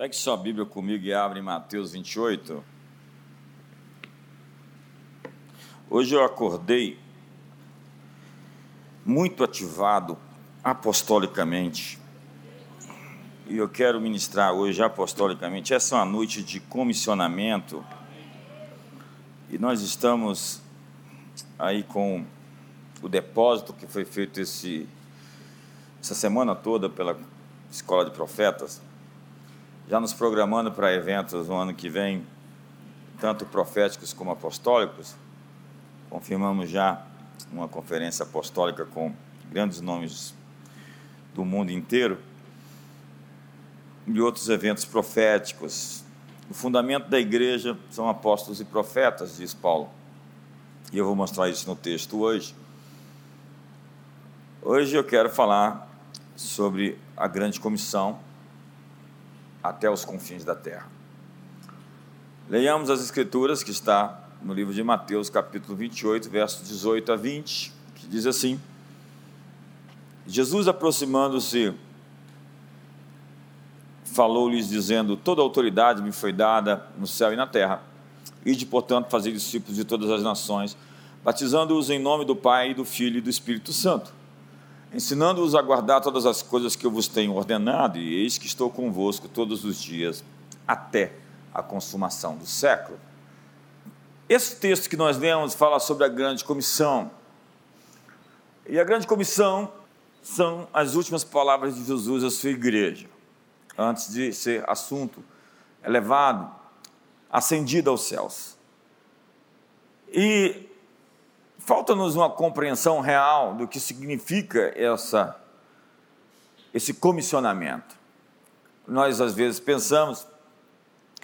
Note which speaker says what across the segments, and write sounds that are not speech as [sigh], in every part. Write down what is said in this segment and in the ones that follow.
Speaker 1: Pegue sua Bíblia comigo e abre em Mateus 28. Hoje eu acordei muito ativado apostolicamente. E eu quero ministrar hoje apostolicamente. Essa é uma noite de comissionamento. E nós estamos aí com o depósito que foi feito esse, essa semana toda pela Escola de Profetas já nos programando para eventos no ano que vem, tanto proféticos como apostólicos. Confirmamos já uma conferência apostólica com grandes nomes do mundo inteiro e outros eventos proféticos. O fundamento da igreja são apóstolos e profetas, diz Paulo. E eu vou mostrar isso no texto hoje. Hoje eu quero falar sobre a grande comissão até os confins da terra. Leiamos as escrituras que está no livro de Mateus, capítulo 28, versos 18 a 20, que diz assim: Jesus aproximando-se falou-lhes dizendo: Toda autoridade me foi dada no céu e na terra. Ide, portanto, fazer discípulos de todas as nações, batizando-os em nome do Pai, do Filho e do Espírito Santo ensinando-os a guardar todas as coisas que eu vos tenho ordenado, e eis que estou convosco todos os dias, até a consumação do século. Esse texto que nós lemos fala sobre a grande comissão. E a grande comissão são as últimas palavras de Jesus à sua igreja, antes de ser assunto elevado, ascendido aos céus. E falta-nos uma compreensão real do que significa essa, esse comissionamento. Nós, às vezes, pensamos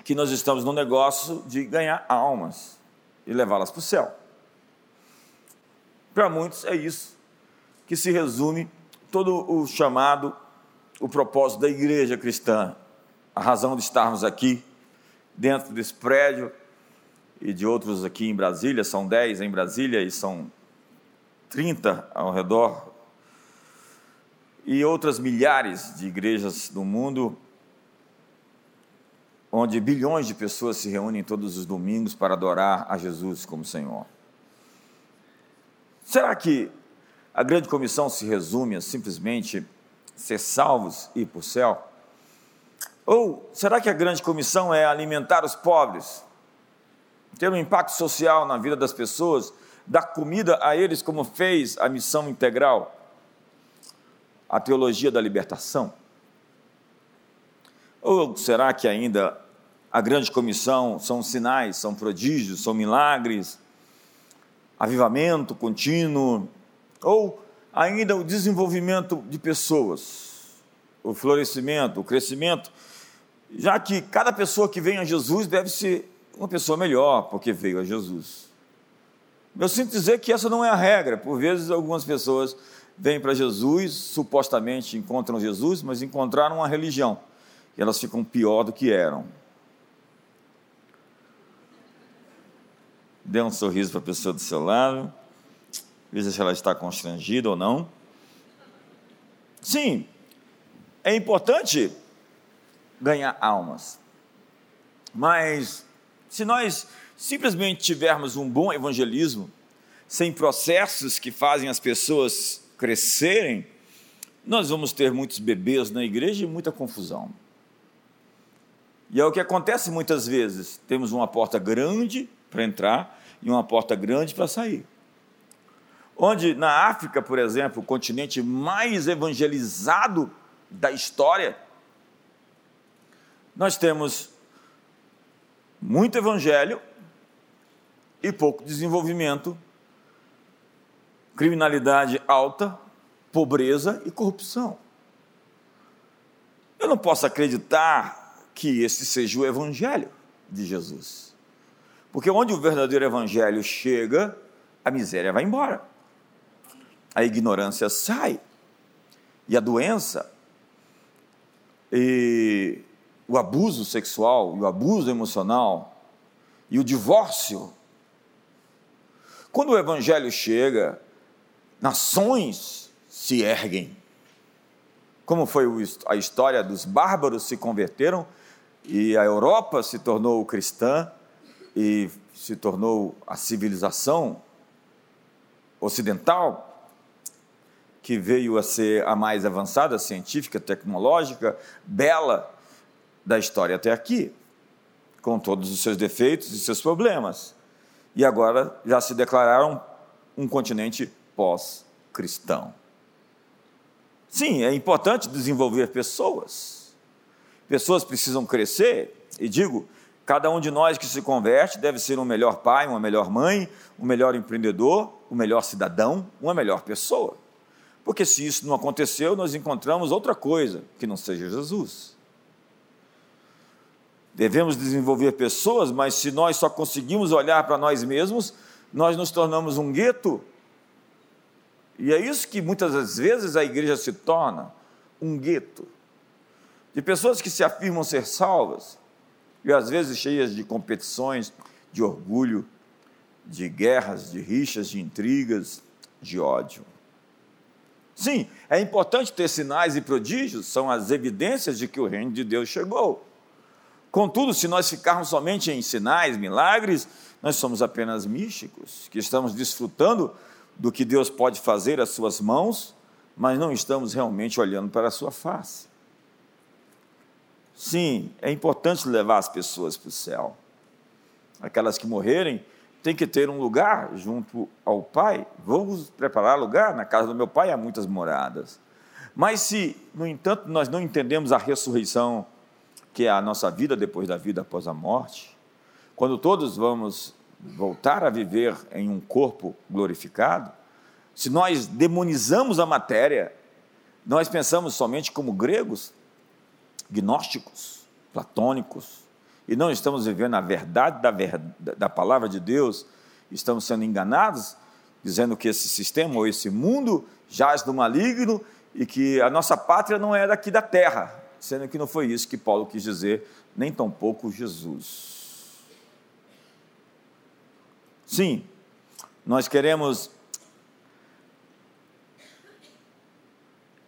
Speaker 1: que nós estamos no negócio de ganhar almas e levá-las para o céu. Para muitos, é isso que se resume todo o chamado, o propósito da igreja cristã, a razão de estarmos aqui, dentro desse prédio e de outros aqui em Brasília, são 10 em Brasília e são 30 ao redor, e outras milhares de igrejas do mundo, onde bilhões de pessoas se reúnem todos os domingos para adorar a Jesus como Senhor. Será que a grande comissão se resume a simplesmente ser salvos e ir para o céu? Ou será que a grande comissão é alimentar os pobres, ter um impacto social na vida das pessoas, dar comida a eles, como fez a missão integral, a teologia da libertação? Ou será que ainda a grande comissão são sinais, são prodígios, são milagres, avivamento contínuo, ou ainda o desenvolvimento de pessoas, o florescimento, o crescimento, já que cada pessoa que vem a Jesus deve ser uma pessoa melhor, porque veio a Jesus. Eu sinto dizer que essa não é a regra. Por vezes, algumas pessoas vêm para Jesus, supostamente encontram Jesus, mas encontraram uma religião. E elas ficam pior do que eram. Dê um sorriso para a pessoa do seu lado. Veja se ela está constrangida ou não. Sim, é importante ganhar almas. Mas se nós simplesmente tivermos um bom evangelismo, sem processos que fazem as pessoas crescerem, nós vamos ter muitos bebês na igreja e muita confusão. E é o que acontece muitas vezes: temos uma porta grande para entrar e uma porta grande para sair. Onde na África, por exemplo, o continente mais evangelizado da história, nós temos muito evangelho e pouco desenvolvimento, criminalidade alta, pobreza e corrupção. Eu não posso acreditar que esse seja o evangelho de Jesus. Porque onde o verdadeiro evangelho chega, a miséria vai embora. A ignorância sai. E a doença e o abuso sexual, o abuso emocional e o divórcio. Quando o evangelho chega, nações se erguem. Como foi a história dos bárbaros se converteram e a Europa se tornou cristã e se tornou a civilização ocidental, que veio a ser a mais avançada, científica, tecnológica, bela da história até aqui, com todos os seus defeitos e seus problemas. E agora já se declararam um continente pós-cristão. Sim, é importante desenvolver pessoas. Pessoas precisam crescer, e digo, cada um de nós que se converte deve ser um melhor pai, uma melhor mãe, um melhor empreendedor, um melhor cidadão, uma melhor pessoa. Porque se isso não aconteceu, nós encontramos outra coisa que não seja Jesus. Devemos desenvolver pessoas, mas se nós só conseguimos olhar para nós mesmos, nós nos tornamos um gueto. E é isso que muitas das vezes a igreja se torna um gueto de pessoas que se afirmam ser salvas e às vezes cheias de competições, de orgulho, de guerras, de rixas, de intrigas, de ódio. Sim, é importante ter sinais e prodígios, são as evidências de que o reino de Deus chegou. Contudo, se nós ficarmos somente em sinais, milagres, nós somos apenas místicos, que estamos desfrutando do que Deus pode fazer às suas mãos, mas não estamos realmente olhando para a sua face. Sim, é importante levar as pessoas para o céu. Aquelas que morrerem têm que ter um lugar junto ao Pai. Vamos preparar lugar? Na casa do meu Pai há muitas moradas. Mas se, no entanto, nós não entendemos a ressurreição que é a nossa vida depois da vida após a morte, quando todos vamos voltar a viver em um corpo glorificado, se nós demonizamos a matéria, nós pensamos somente como gregos, gnósticos, platônicos, e não estamos vivendo a verdade da, verdade, da palavra de Deus, estamos sendo enganados, dizendo que esse sistema ou esse mundo jaz do maligno e que a nossa pátria não é daqui da terra, sendo que não foi isso que Paulo quis dizer, nem tampouco Jesus. Sim, nós queremos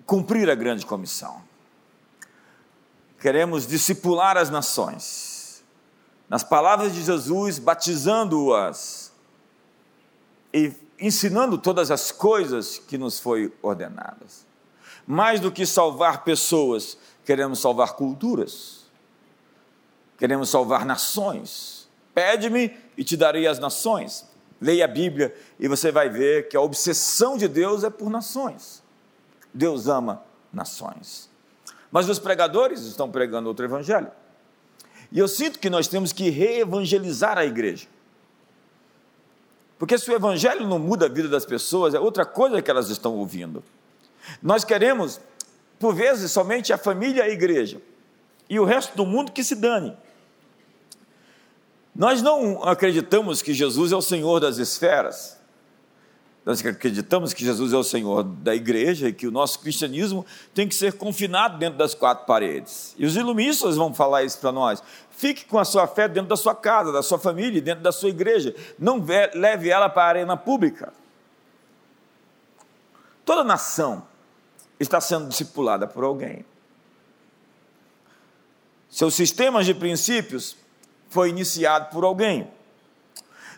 Speaker 1: cumprir a grande comissão. Queremos discipular as nações. Nas palavras de Jesus, batizando-as e ensinando todas as coisas que nos foi ordenadas. Mais do que salvar pessoas, queremos salvar culturas, queremos salvar nações. Pede-me e te darei as nações. Leia a Bíblia e você vai ver que a obsessão de Deus é por nações. Deus ama nações. Mas os pregadores estão pregando outro evangelho. E eu sinto que nós temos que reevangelizar a igreja. Porque se o evangelho não muda a vida das pessoas, é outra coisa que elas estão ouvindo. Nós queremos por vezes somente a família e a igreja, e o resto do mundo que se dane. Nós não acreditamos que Jesus é o Senhor das esferas. Nós acreditamos que Jesus é o Senhor da igreja e que o nosso cristianismo tem que ser confinado dentro das quatro paredes. E os iluministas vão falar isso para nós. Fique com a sua fé dentro da sua casa, da sua família, dentro da sua igreja. Não leve ela para a arena pública. Toda nação está sendo discipulada por alguém. Seus sistemas de princípios foi iniciado por alguém.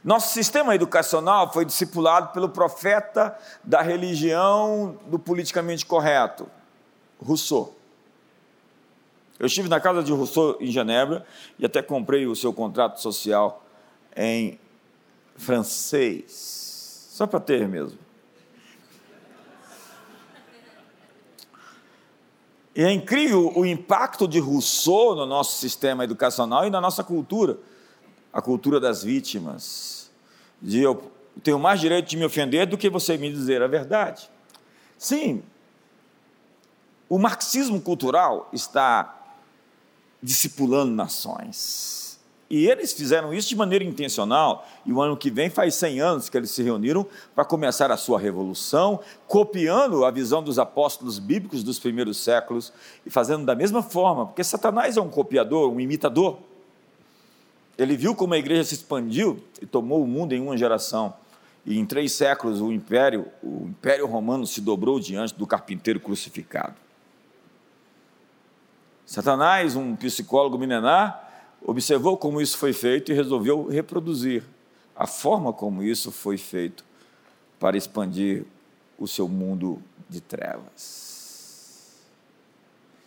Speaker 1: Nosso sistema educacional foi discipulado pelo profeta da religião do politicamente correto, Rousseau. Eu estive na casa de Rousseau em Genebra e até comprei o seu contrato social em francês, só para ter mesmo. E é incrível o impacto de Rousseau no nosso sistema educacional e na nossa cultura, a cultura das vítimas. De eu tenho mais direito de me ofender do que você me dizer a verdade. Sim, o marxismo cultural está discipulando nações. E eles fizeram isso de maneira intencional, e o ano que vem faz 100 anos que eles se reuniram para começar a sua revolução, copiando a visão dos apóstolos bíblicos dos primeiros séculos e fazendo da mesma forma, porque Satanás é um copiador, um imitador. Ele viu como a igreja se expandiu e tomou o mundo em uma geração. E em três séculos o império, o império romano se dobrou diante do carpinteiro crucificado. Satanás, um psicólogo milenar, observou como isso foi feito e resolveu reproduzir a forma como isso foi feito para expandir o seu mundo de trevas.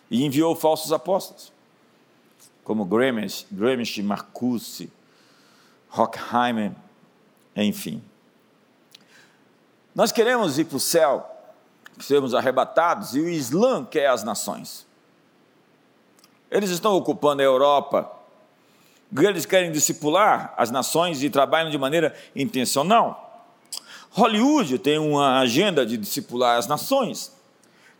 Speaker 1: E enviou falsos apóstolos, como Gramish Marcuse, Horkheimer, enfim. Nós queremos ir para o céu, sermos arrebatados, e o Islã quer as nações. Eles estão ocupando a Europa. Eles querem discipular as nações e trabalham de maneira intencional. Hollywood tem uma agenda de discipular as nações.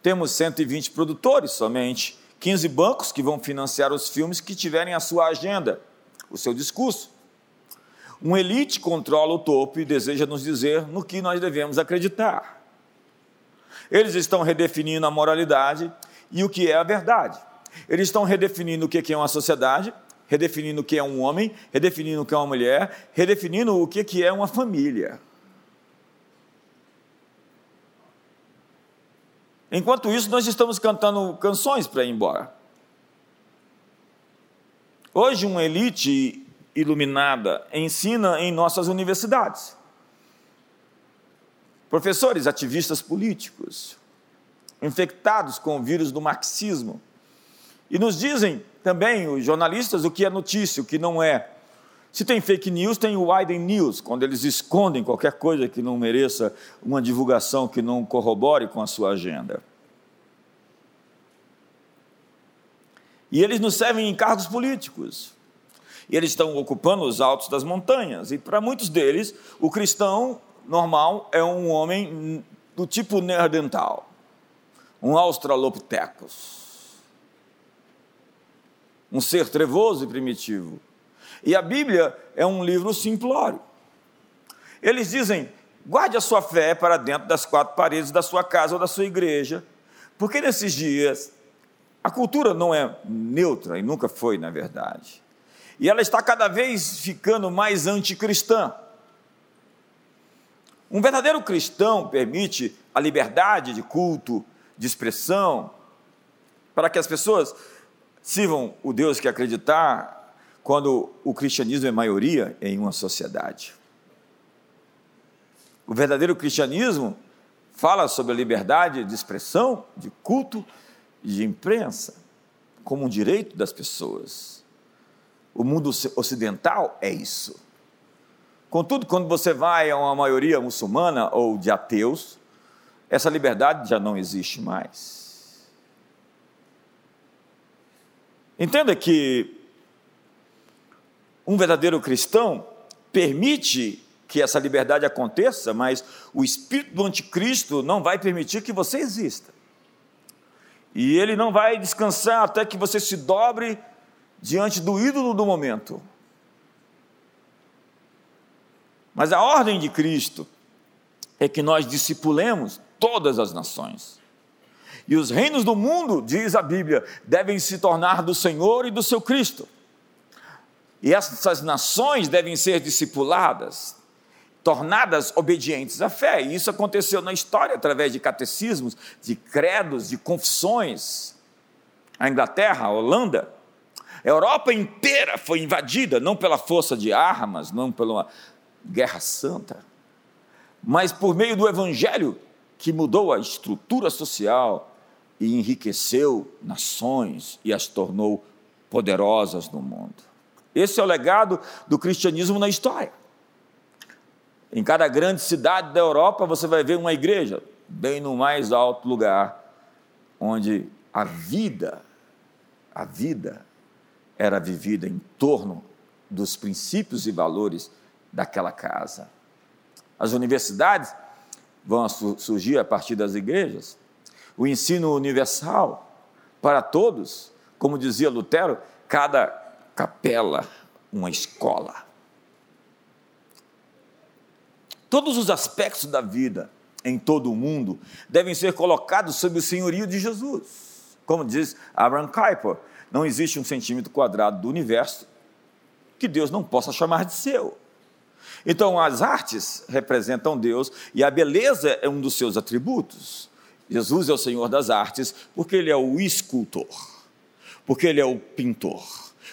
Speaker 1: Temos 120 produtores somente, 15 bancos que vão financiar os filmes que tiverem a sua agenda, o seu discurso. Um elite controla o topo e deseja nos dizer no que nós devemos acreditar. Eles estão redefinindo a moralidade e o que é a verdade. Eles estão redefinindo o que é uma sociedade, redefinindo o que é um homem, redefinindo o que é uma mulher, redefinindo o que é uma família. Enquanto isso, nós estamos cantando canções para ir embora. Hoje, uma elite iluminada ensina em nossas universidades. Professores, ativistas políticos, infectados com o vírus do marxismo, e nos dizem também, os jornalistas, o que é notícia, o que não é. Se tem fake news, tem o widen news, quando eles escondem qualquer coisa que não mereça uma divulgação que não corrobore com a sua agenda. E eles nos servem em cargos políticos. E eles estão ocupando os altos das montanhas. E para muitos deles, o cristão normal é um homem do tipo neandertal, um australopithecus um ser trevoso e primitivo. E a Bíblia é um livro simplório. Eles dizem: guarde a sua fé para dentro das quatro paredes da sua casa ou da sua igreja, porque nesses dias a cultura não é neutra e nunca foi, na verdade. E ela está cada vez ficando mais anticristã. Um verdadeiro cristão permite a liberdade de culto, de expressão, para que as pessoas Sirvam o Deus que acreditar quando o cristianismo é maioria em uma sociedade. O verdadeiro cristianismo fala sobre a liberdade de expressão, de culto e de imprensa, como um direito das pessoas. O mundo ocidental é isso. Contudo, quando você vai a uma maioria muçulmana ou de ateus, essa liberdade já não existe mais. Entenda que um verdadeiro cristão permite que essa liberdade aconteça, mas o espírito do anticristo não vai permitir que você exista. E ele não vai descansar até que você se dobre diante do ídolo do momento. Mas a ordem de Cristo é que nós discipulemos todas as nações. E os reinos do mundo, diz a Bíblia, devem se tornar do Senhor e do seu Cristo. E essas nações devem ser discipuladas, tornadas obedientes à fé. E isso aconteceu na história através de catecismos, de credos, de confissões. A Inglaterra, a Holanda, a Europa inteira foi invadida, não pela força de armas, não pela guerra santa, mas por meio do evangelho que mudou a estrutura social, e enriqueceu nações e as tornou poderosas no mundo. Esse é o legado do cristianismo na história. Em cada grande cidade da Europa você vai ver uma igreja, bem no mais alto lugar, onde a vida, a vida era vivida em torno dos princípios e valores daquela casa. As universidades vão surgir a partir das igrejas, o ensino universal para todos, como dizia Lutero, cada capela uma escola. Todos os aspectos da vida em todo o mundo devem ser colocados sob o senhorio de Jesus. Como diz Abraham Kuyper, não existe um centímetro quadrado do universo que Deus não possa chamar de seu. Então, as artes representam Deus e a beleza é um dos seus atributos. Jesus é o Senhor das artes porque ele é o escultor. porque Ele é o pintor,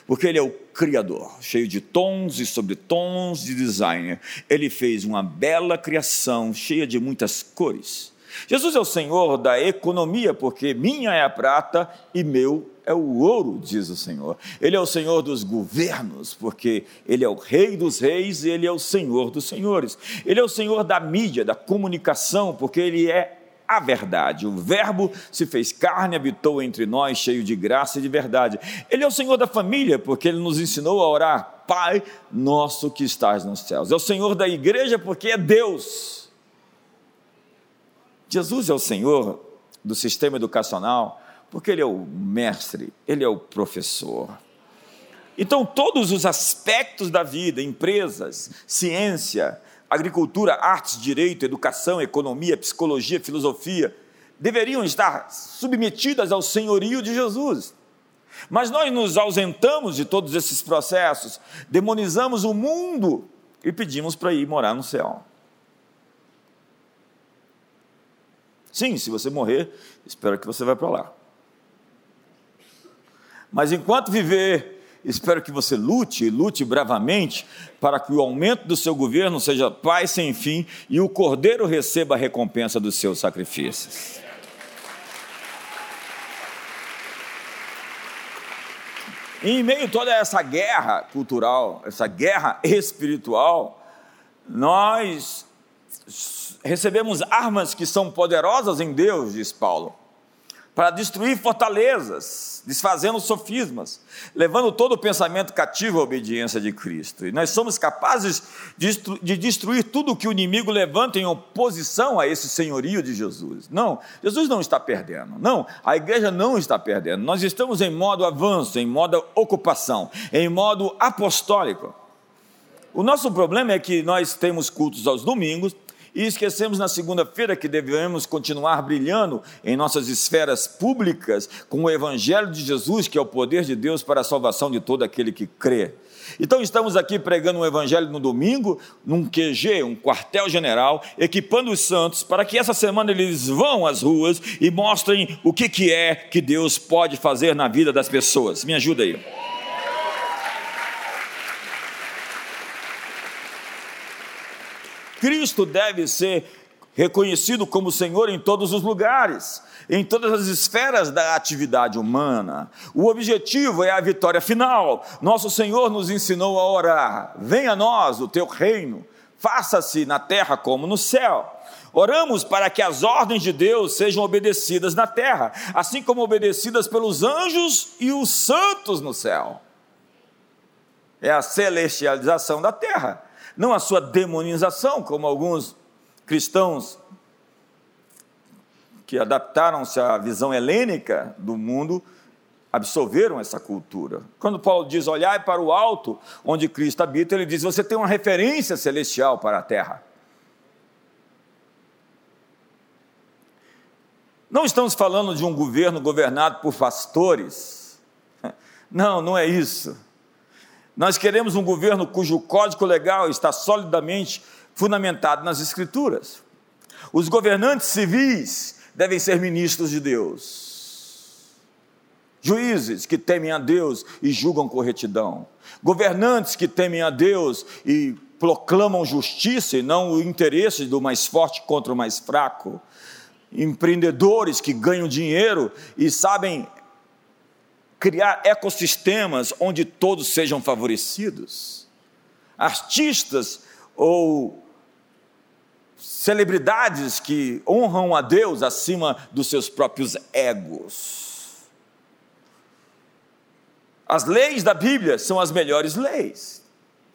Speaker 1: porque Ele é o criador, cheio de tons e sobretons de designer. Ele fez uma bela criação, cheia de muitas cores. Jesus é o Senhor da economia, porque minha é a prata e meu é o ouro, diz o Senhor. Ele é o Senhor dos governos, porque Ele é o Rei dos reis e Ele é o Senhor dos senhores. Ele é o Senhor da mídia, da comunicação, porque Ele é a verdade. O Verbo se fez carne, habitou entre nós, cheio de graça e de verdade. Ele é o Senhor da família, porque Ele nos ensinou a orar, Pai nosso que estás nos céus. É o Senhor da igreja, porque é Deus. Jesus é o Senhor do sistema educacional, porque ele é o mestre, ele é o professor. Então, todos os aspectos da vida, empresas, ciência, agricultura, artes, direito, educação, economia, psicologia, filosofia, deveriam estar submetidas ao senhorio de Jesus. Mas nós nos ausentamos de todos esses processos, demonizamos o mundo e pedimos para ir morar no céu. Sim, se você morrer, espero que você vá para lá. Mas enquanto viver, espero que você lute, lute bravamente, para que o aumento do seu governo seja paz sem fim e o cordeiro receba a recompensa dos seus sacrifícios. em meio a toda essa guerra cultural, essa guerra espiritual, nós recebemos armas que são poderosas em Deus, diz Paulo para destruir fortalezas, desfazendo sofismas, levando todo o pensamento cativo à obediência de Cristo. E nós somos capazes de destruir tudo que o inimigo levanta em oposição a esse senhorio de Jesus. Não, Jesus não está perdendo. Não, a igreja não está perdendo. Nós estamos em modo avanço, em modo ocupação, em modo apostólico. O nosso problema é que nós temos cultos aos domingos, e esquecemos na segunda-feira que devemos continuar brilhando em nossas esferas públicas com o Evangelho de Jesus, que é o poder de Deus para a salvação de todo aquele que crê. Então, estamos aqui pregando o Evangelho no domingo, num QG, um quartel-general, equipando os santos para que essa semana eles vão às ruas e mostrem o que, que é que Deus pode fazer na vida das pessoas. Me ajuda aí. Cristo deve ser reconhecido como Senhor em todos os lugares, em todas as esferas da atividade humana. O objetivo é a vitória final. Nosso Senhor nos ensinou a orar: venha a nós o teu reino, faça-se na terra como no céu. Oramos para que as ordens de Deus sejam obedecidas na terra, assim como obedecidas pelos anjos e os santos no céu. É a celestialização da terra não a sua demonização, como alguns cristãos que adaptaram-se à visão helênica do mundo absorveram essa cultura. Quando Paulo diz olhai para o alto, onde Cristo habita, ele diz você tem uma referência celestial para a terra. Não estamos falando de um governo governado por pastores. [laughs] Não, não é isso. Nós queremos um governo cujo código legal está solidamente fundamentado nas Escrituras. Os governantes civis devem ser ministros de Deus, juízes que temem a Deus e julgam com retidão, governantes que temem a Deus e proclamam justiça e não o interesse do mais forte contra o mais fraco, empreendedores que ganham dinheiro e sabem criar ecossistemas onde todos sejam favorecidos. Artistas ou celebridades que honram a Deus acima dos seus próprios egos. As leis da Bíblia são as melhores leis.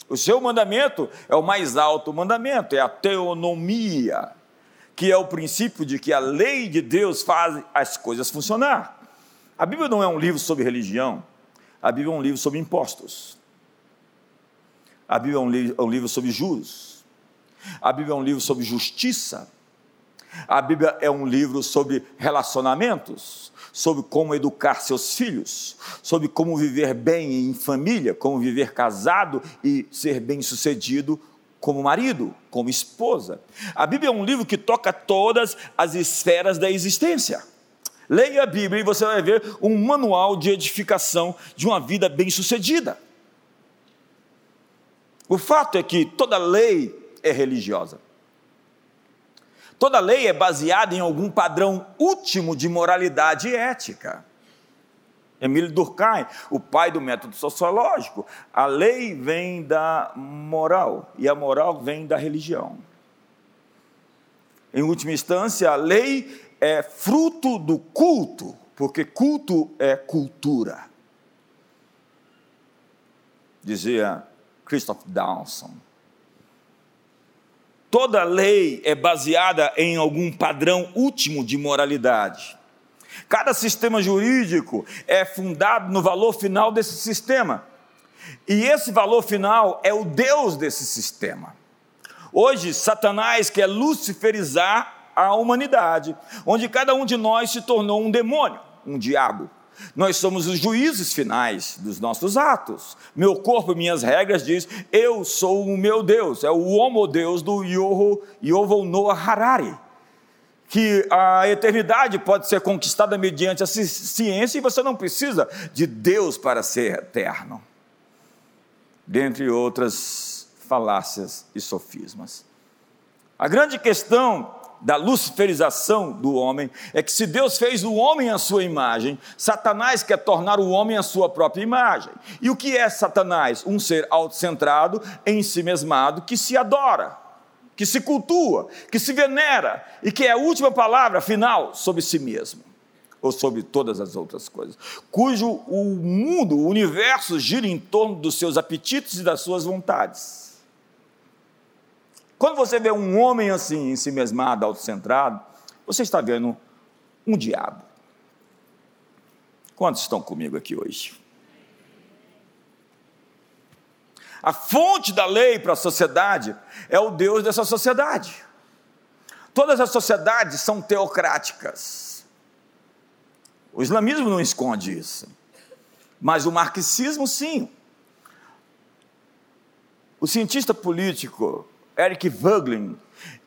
Speaker 1: O seu mandamento é o mais alto mandamento, é a teonomia, que é o princípio de que a lei de Deus faz as coisas funcionar. A Bíblia não é um livro sobre religião, a Bíblia é um livro sobre impostos. A Bíblia é um, li é um livro sobre juros. A Bíblia é um livro sobre justiça. A Bíblia é um livro sobre relacionamentos, sobre como educar seus filhos, sobre como viver bem em família, como viver casado e ser bem-sucedido como marido, como esposa. A Bíblia é um livro que toca todas as esferas da existência. Leia a Bíblia e você vai ver um manual de edificação de uma vida bem-sucedida. O fato é que toda lei é religiosa. Toda lei é baseada em algum padrão último de moralidade e ética. Emílio Durkheim, o pai do método sociológico, a lei vem da moral e a moral vem da religião. Em última instância, a lei é fruto do culto, porque culto é cultura. Dizia Christoph Dawson. Toda lei é baseada em algum padrão último de moralidade. Cada sistema jurídico é fundado no valor final desse sistema. E esse valor final é o Deus desse sistema. Hoje, Satanás quer luciferizar a humanidade, onde cada um de nós se tornou um demônio, um diabo. Nós somos os juízes finais dos nossos atos. Meu corpo e minhas regras diz: eu sou o meu Deus. É o homo Deus do Yoho, Yovo Noah Harari. Que a eternidade pode ser conquistada mediante a ciência e você não precisa de Deus para ser eterno. Dentre outras falácias e sofismas. A grande questão da luciferização do homem é que se Deus fez o homem à sua imagem, Satanás quer tornar o homem à sua própria imagem. E o que é Satanás? Um ser autocentrado, em si mesmado, que se adora, que se cultua, que se venera e que é a última palavra final sobre si mesmo ou sobre todas as outras coisas, cujo o mundo, o universo gira em torno dos seus apetites e das suas vontades. Quando você vê um homem assim, em si mesmado, autocentrado, você está vendo um diabo. Quantos estão comigo aqui hoje? A fonte da lei para a sociedade é o Deus dessa sociedade. Todas as sociedades são teocráticas. O islamismo não esconde isso. Mas o marxismo, sim. O cientista político Eric Voegelin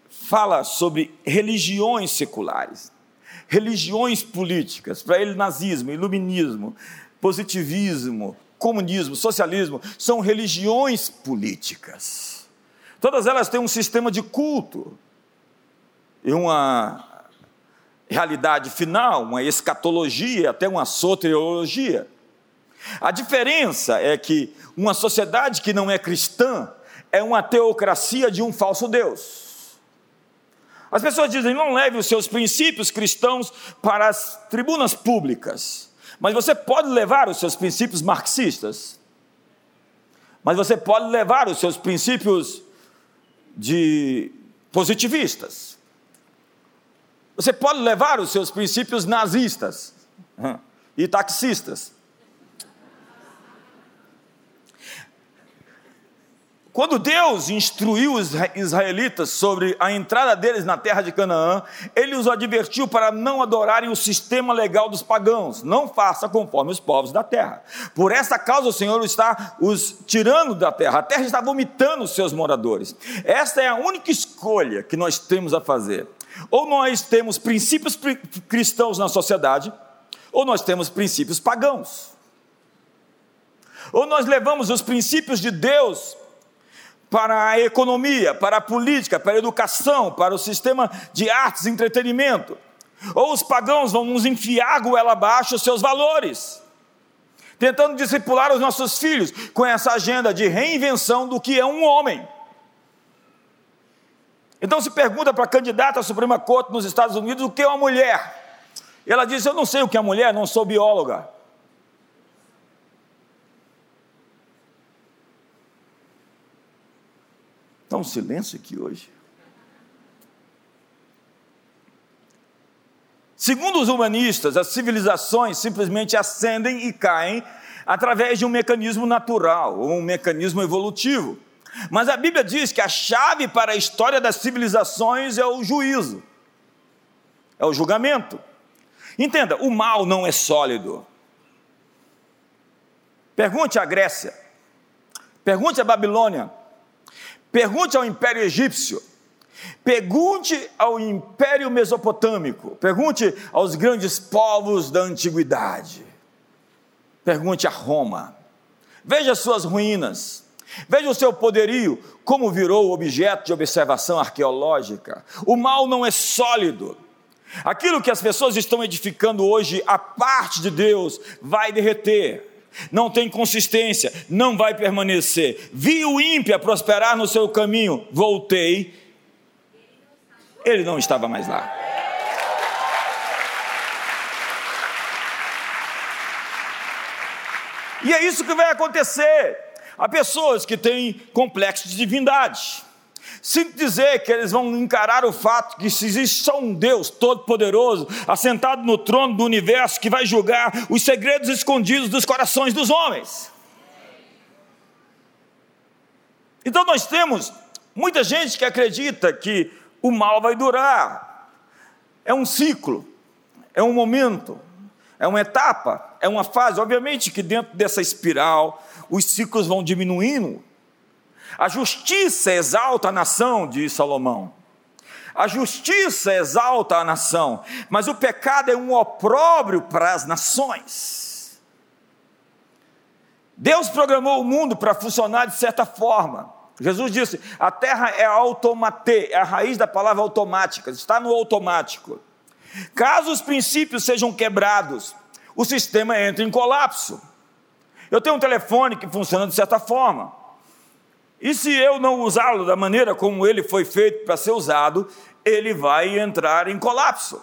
Speaker 1: fala sobre religiões seculares, religiões políticas. Para ele, nazismo, iluminismo, positivismo, comunismo, socialismo são religiões políticas. Todas elas têm um sistema de culto e uma realidade final, uma escatologia, até uma soteriologia. A diferença é que uma sociedade que não é cristã, é uma teocracia de um falso Deus. As pessoas dizem: não leve os seus princípios cristãos para as tribunas públicas, mas você pode levar os seus princípios marxistas, mas você pode levar os seus princípios de positivistas, você pode levar os seus princípios nazistas e taxistas. Quando Deus instruiu os israelitas sobre a entrada deles na terra de Canaã, ele os advertiu para não adorarem o sistema legal dos pagãos. Não faça conforme os povos da terra. Por essa causa o Senhor está os tirando da terra. A terra está vomitando os seus moradores. Esta é a única escolha que nós temos a fazer. Ou nós temos princípios cristãos na sociedade, ou nós temos princípios pagãos. Ou nós levamos os princípios de Deus para a economia, para a política, para a educação, para o sistema de artes e entretenimento. Ou os pagãos vão nos enfiar goela abaixo os seus valores, tentando discipular os nossos filhos com essa agenda de reinvenção do que é um homem. Então se pergunta para a candidata à Suprema Corte nos Estados Unidos o que é uma mulher. Ela diz: Eu não sei o que é mulher, não sou bióloga. Está um silêncio aqui hoje. Segundo os humanistas, as civilizações simplesmente ascendem e caem através de um mecanismo natural, ou um mecanismo evolutivo. Mas a Bíblia diz que a chave para a história das civilizações é o juízo, é o julgamento. Entenda, o mal não é sólido. Pergunte à Grécia, pergunte à Babilônia, Pergunte ao Império Egípcio. Pergunte ao Império Mesopotâmico, pergunte aos grandes povos da antiguidade, pergunte a Roma, veja suas ruínas, veja o seu poderio, como virou objeto de observação arqueológica. O mal não é sólido. Aquilo que as pessoas estão edificando hoje, a parte de Deus, vai derreter não tem consistência, não vai permanecer. Vi o ímpio prosperar no seu caminho, voltei, ele não estava mais lá. E é isso que vai acontecer. Há pessoas que têm complexo de divindade. Sinto dizer que eles vão encarar o fato que se existe só um Deus todo-poderoso, assentado no trono do universo, que vai julgar os segredos escondidos dos corações dos homens. Então nós temos muita gente que acredita que o mal vai durar. É um ciclo, é um momento, é uma etapa, é uma fase. Obviamente que dentro dessa espiral, os ciclos vão diminuindo. A justiça exalta a nação, diz Salomão. A justiça exalta a nação, mas o pecado é um opróbrio para as nações. Deus programou o mundo para funcionar de certa forma. Jesus disse: a terra é automate, é a raiz da palavra automática, está no automático. Caso os princípios sejam quebrados, o sistema entra em colapso. Eu tenho um telefone que funciona de certa forma. E se eu não usá-lo da maneira como ele foi feito para ser usado, ele vai entrar em colapso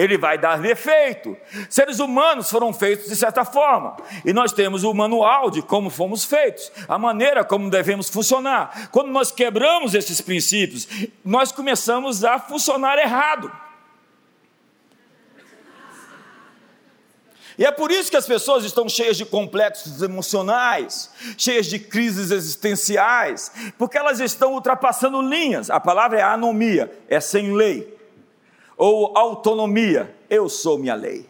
Speaker 1: ele vai dar defeito. Seres humanos foram feitos de certa forma, e nós temos o manual de como fomos feitos, a maneira como devemos funcionar. Quando nós quebramos esses princípios, nós começamos a funcionar errado. E é por isso que as pessoas estão cheias de complexos emocionais, cheias de crises existenciais, porque elas estão ultrapassando linhas. A palavra é anomia, é sem lei ou autonomia, eu sou minha lei.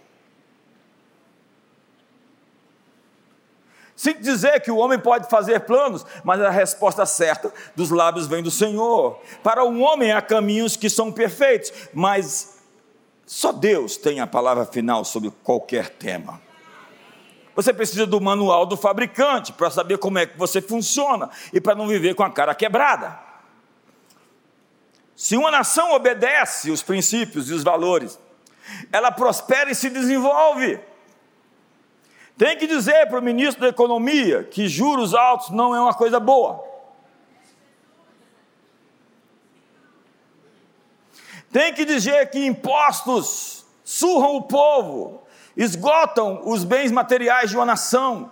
Speaker 1: Sem dizer que o homem pode fazer planos, mas a resposta certa dos lábios vem do Senhor. Para o homem há caminhos que são perfeitos, mas só Deus tem a palavra final sobre qualquer tema. Você precisa do manual do fabricante para saber como é que você funciona e para não viver com a cara quebrada. Se uma nação obedece os princípios e os valores, ela prospera e se desenvolve. Tem que dizer para o ministro da Economia que juros altos não é uma coisa boa. Tem que dizer que impostos surram o povo, esgotam os bens materiais de uma nação.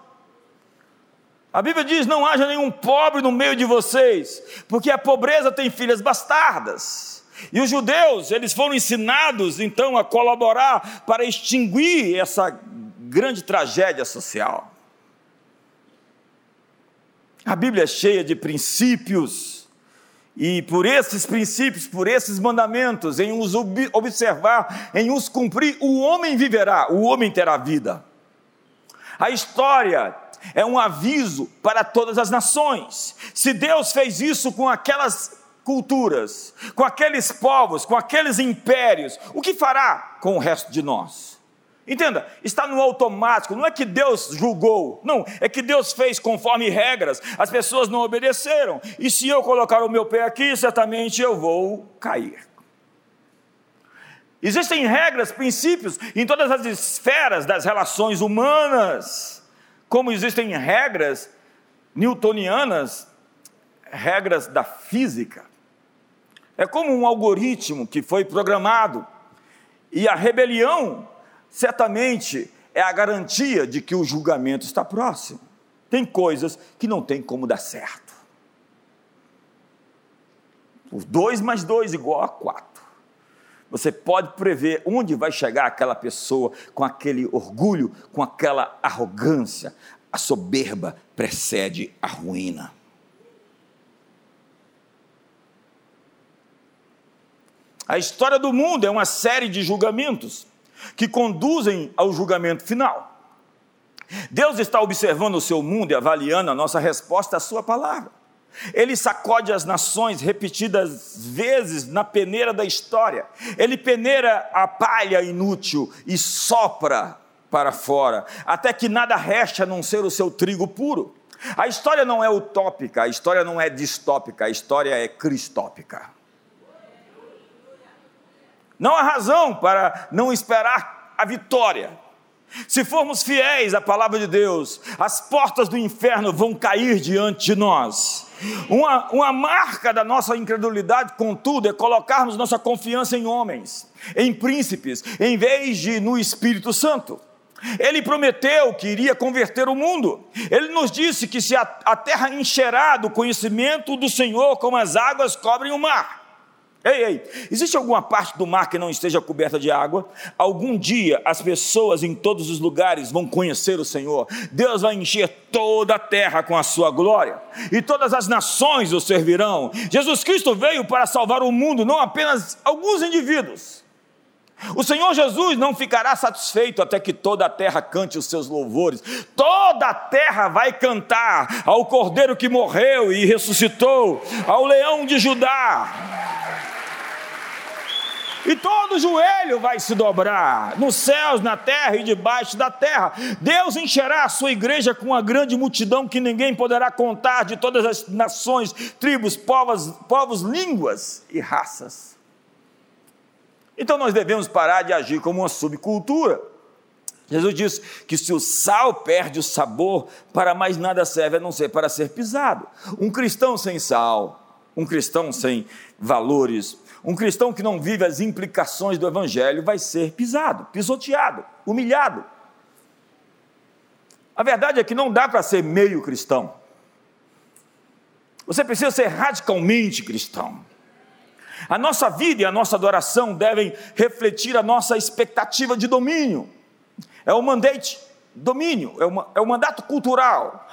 Speaker 1: A Bíblia diz: não haja nenhum pobre no meio de vocês, porque a pobreza tem filhas bastardas. E os judeus, eles foram ensinados então a colaborar para extinguir essa grande tragédia social. A Bíblia é cheia de princípios, e por esses princípios, por esses mandamentos, em os observar, em os cumprir, o homem viverá, o homem terá vida. A história é um aviso para todas as nações. Se Deus fez isso com aquelas culturas, com aqueles povos, com aqueles impérios, o que fará com o resto de nós? Entenda, está no automático, não é que Deus julgou, não, é que Deus fez conforme regras, as pessoas não obedeceram, e se eu colocar o meu pé aqui, certamente eu vou cair. Existem regras, princípios em todas as esferas das relações humanas como existem regras newtonianas, regras da física. É como um algoritmo que foi programado, e a rebelião, certamente, é a garantia de que o julgamento está próximo. Tem coisas que não tem como dar certo. O 2 mais 2 igual a 4. Você pode prever onde vai chegar aquela pessoa com aquele orgulho, com aquela arrogância. A soberba precede a ruína. A história do mundo é uma série de julgamentos que conduzem ao julgamento final. Deus está observando o seu mundo e avaliando a nossa resposta à sua palavra. Ele sacode as nações repetidas vezes na peneira da história. Ele peneira a palha inútil e sopra para fora, até que nada reste a não ser o seu trigo puro. A história não é utópica, a história não é distópica, a história é cristópica. Não há razão para não esperar a vitória. Se formos fiéis à palavra de Deus, as portas do inferno vão cair diante de nós. Uma, uma marca da nossa incredulidade, contudo, é colocarmos nossa confiança em homens, em príncipes, em vez de no Espírito Santo. Ele prometeu que iria converter o mundo. Ele nos disse que se a, a terra encherá do conhecimento do Senhor como as águas cobrem o mar. Ei, ei, existe alguma parte do mar que não esteja coberta de água? Algum dia as pessoas em todos os lugares vão conhecer o Senhor. Deus vai encher toda a terra com a sua glória, e todas as nações o servirão. Jesus Cristo veio para salvar o mundo, não apenas alguns indivíduos. O Senhor Jesus não ficará satisfeito até que toda a terra cante os seus louvores. Toda a terra vai cantar ao Cordeiro que morreu e ressuscitou, ao Leão de Judá e todo joelho vai se dobrar, nos céus, na terra e debaixo da terra. Deus encherá a sua igreja com uma grande multidão que ninguém poderá contar, de todas as nações, tribos, povos, povos línguas e raças. Então nós devemos parar de agir como uma subcultura. Jesus diz que se o sal perde o sabor, para mais nada serve a não ser para ser pisado. Um cristão sem sal, um cristão sem valores, um cristão que não vive as implicações do Evangelho vai ser pisado, pisoteado, humilhado. A verdade é que não dá para ser meio cristão. Você precisa ser radicalmente cristão. A nossa vida e a nossa adoração devem refletir a nossa expectativa de domínio. É o mandate, domínio, é, uma, é o mandato cultural.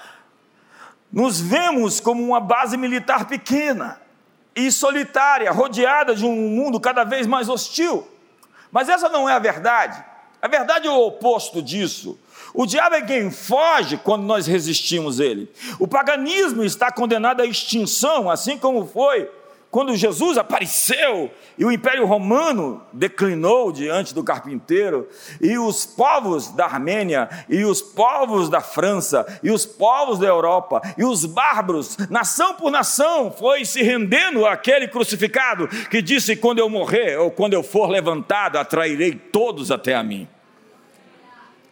Speaker 1: Nos vemos como uma base militar pequena, e solitária, rodeada de um mundo cada vez mais hostil. Mas essa não é a verdade. A verdade é o oposto disso. O diabo é quem foge quando nós resistimos ele. O paganismo está condenado à extinção, assim como foi quando Jesus apareceu e o Império Romano declinou diante do carpinteiro, e os povos da Armênia, e os povos da França, e os povos da Europa, e os bárbaros, nação por nação, foi se rendendo àquele crucificado que disse: Quando eu morrer, ou quando eu for levantado, atrairei todos até a mim.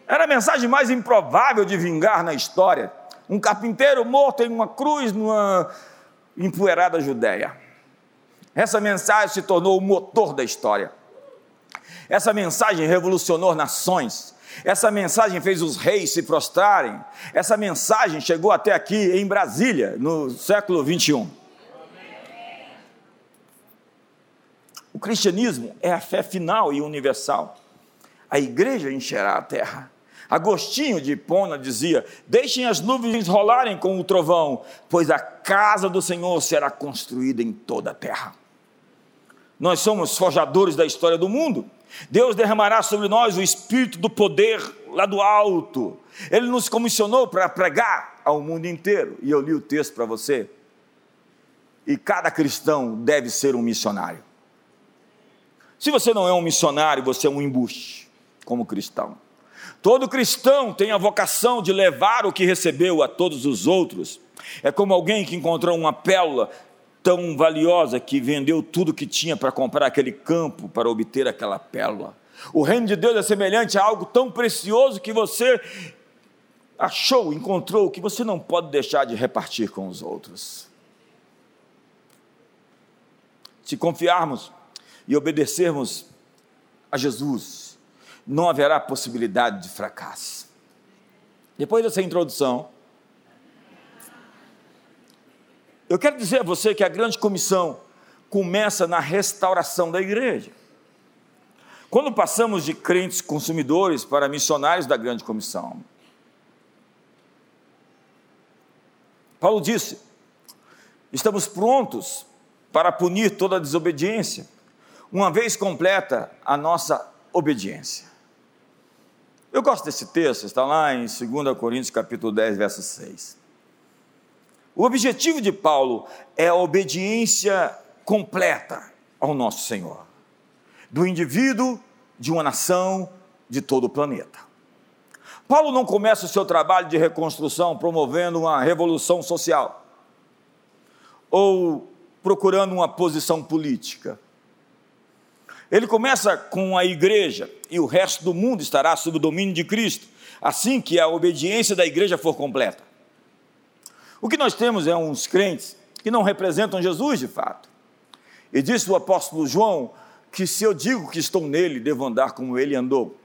Speaker 1: Era a mensagem mais improvável de vingar na história. Um carpinteiro morto em uma cruz numa empoeirada Judéia. Essa mensagem se tornou o motor da história. Essa mensagem revolucionou nações. Essa mensagem fez os reis se prostrarem. Essa mensagem chegou até aqui em Brasília, no século 21. O cristianismo é a fé final e universal. A igreja encherá a terra. Agostinho de Hipona dizia: Deixem as nuvens rolarem com o trovão, pois a casa do Senhor será construída em toda a terra nós somos forjadores da história do mundo. Deus derramará sobre nós o espírito do poder lá do alto. Ele nos comissionou para pregar ao mundo inteiro. E eu li o texto para você. E cada cristão deve ser um missionário. Se você não é um missionário, você é um embuste como cristão. Todo cristão tem a vocação de levar o que recebeu a todos os outros. É como alguém que encontrou uma pérola tão valiosa que vendeu tudo que tinha para comprar aquele campo para obter aquela pérola. O reino de Deus é semelhante a algo tão precioso que você achou, encontrou, que você não pode deixar de repartir com os outros. Se confiarmos e obedecermos a Jesus, não haverá possibilidade de fracasso. Depois dessa introdução, Eu quero dizer a você que a grande comissão começa na restauração da igreja. Quando passamos de crentes consumidores para missionários da grande comissão, Paulo disse: estamos prontos para punir toda desobediência, uma vez completa a nossa obediência. Eu gosto desse texto, está lá em 2 Coríntios capítulo 10, verso 6. O objetivo de Paulo é a obediência completa ao nosso Senhor, do indivíduo, de uma nação, de todo o planeta. Paulo não começa o seu trabalho de reconstrução promovendo uma revolução social ou procurando uma posição política. Ele começa com a igreja e o resto do mundo estará sob o domínio de Cristo, assim que a obediência da igreja for completa. O que nós temos é uns crentes que não representam Jesus de fato. E disse o apóstolo João que se eu digo que estou nele, devo andar como ele andou.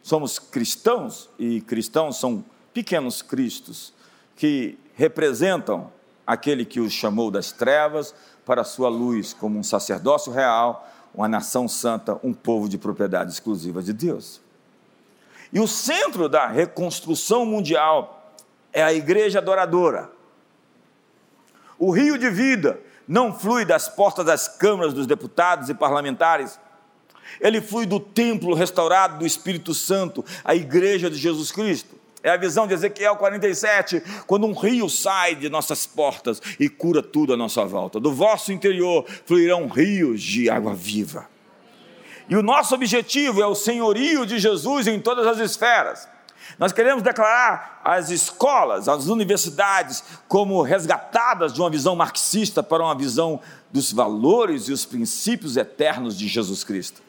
Speaker 1: Somos cristãos e cristãos são pequenos cristos que representam aquele que os chamou das trevas para a sua luz, como um sacerdócio real, uma nação santa, um povo de propriedade exclusiva de Deus. E o centro da reconstrução mundial é a igreja adoradora. O rio de vida não flui das portas das câmaras dos deputados e parlamentares, ele flui do templo restaurado do Espírito Santo, a igreja de Jesus Cristo. É a visão de Ezequiel 47, quando um rio sai de nossas portas e cura tudo à nossa volta. Do vosso interior fluirão rios de água viva. E o nosso objetivo é o senhorio de Jesus em todas as esferas. Nós queremos declarar as escolas, as universidades, como resgatadas de uma visão marxista para uma visão dos valores e os princípios eternos de Jesus Cristo.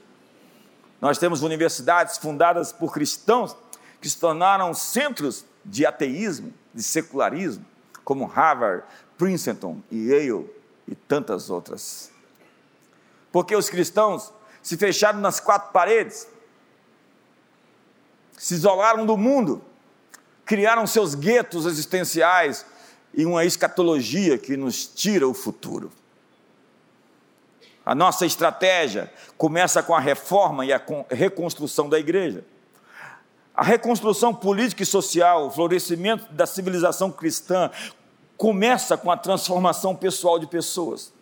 Speaker 1: Nós temos universidades fundadas por cristãos que se tornaram centros de ateísmo, de secularismo, como Harvard, Princeton e Yale e tantas outras. Porque os cristãos se fecharam nas quatro paredes, se isolaram do mundo, criaram seus guetos existenciais e uma escatologia que nos tira o futuro. A nossa estratégia começa com a reforma e a reconstrução da igreja. A reconstrução política e social, o florescimento da civilização cristã, começa com a transformação pessoal de pessoas.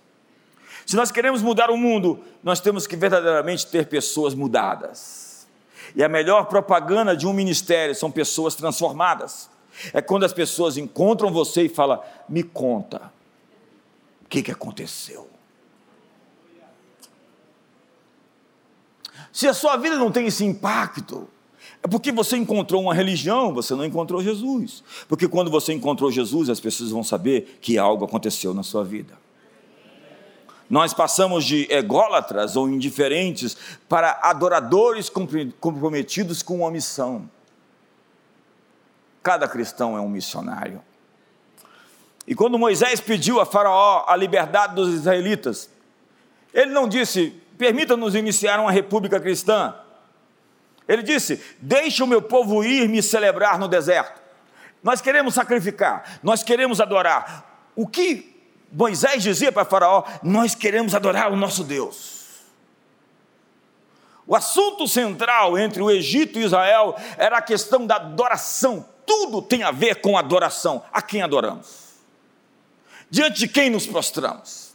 Speaker 1: Se nós queremos mudar o mundo, nós temos que verdadeiramente ter pessoas mudadas. E a melhor propaganda de um ministério são pessoas transformadas. É quando as pessoas encontram você e falam: me conta, o que, que aconteceu? Se a sua vida não tem esse impacto, é porque você encontrou uma religião, você não encontrou Jesus. Porque quando você encontrou Jesus, as pessoas vão saber que algo aconteceu na sua vida. Nós passamos de ególatras ou indiferentes para adoradores comprometidos com uma missão. Cada cristão é um missionário. E quando Moisés pediu a Faraó a liberdade dos israelitas, ele não disse: permita-nos iniciar uma república cristã. Ele disse: Deixe o meu povo ir me celebrar no deserto. Nós queremos sacrificar, nós queremos adorar. O que Moisés dizia para Faraó: Nós queremos adorar o nosso Deus. O assunto central entre o Egito e Israel era a questão da adoração. Tudo tem a ver com adoração. A quem adoramos? Diante de quem nos prostramos?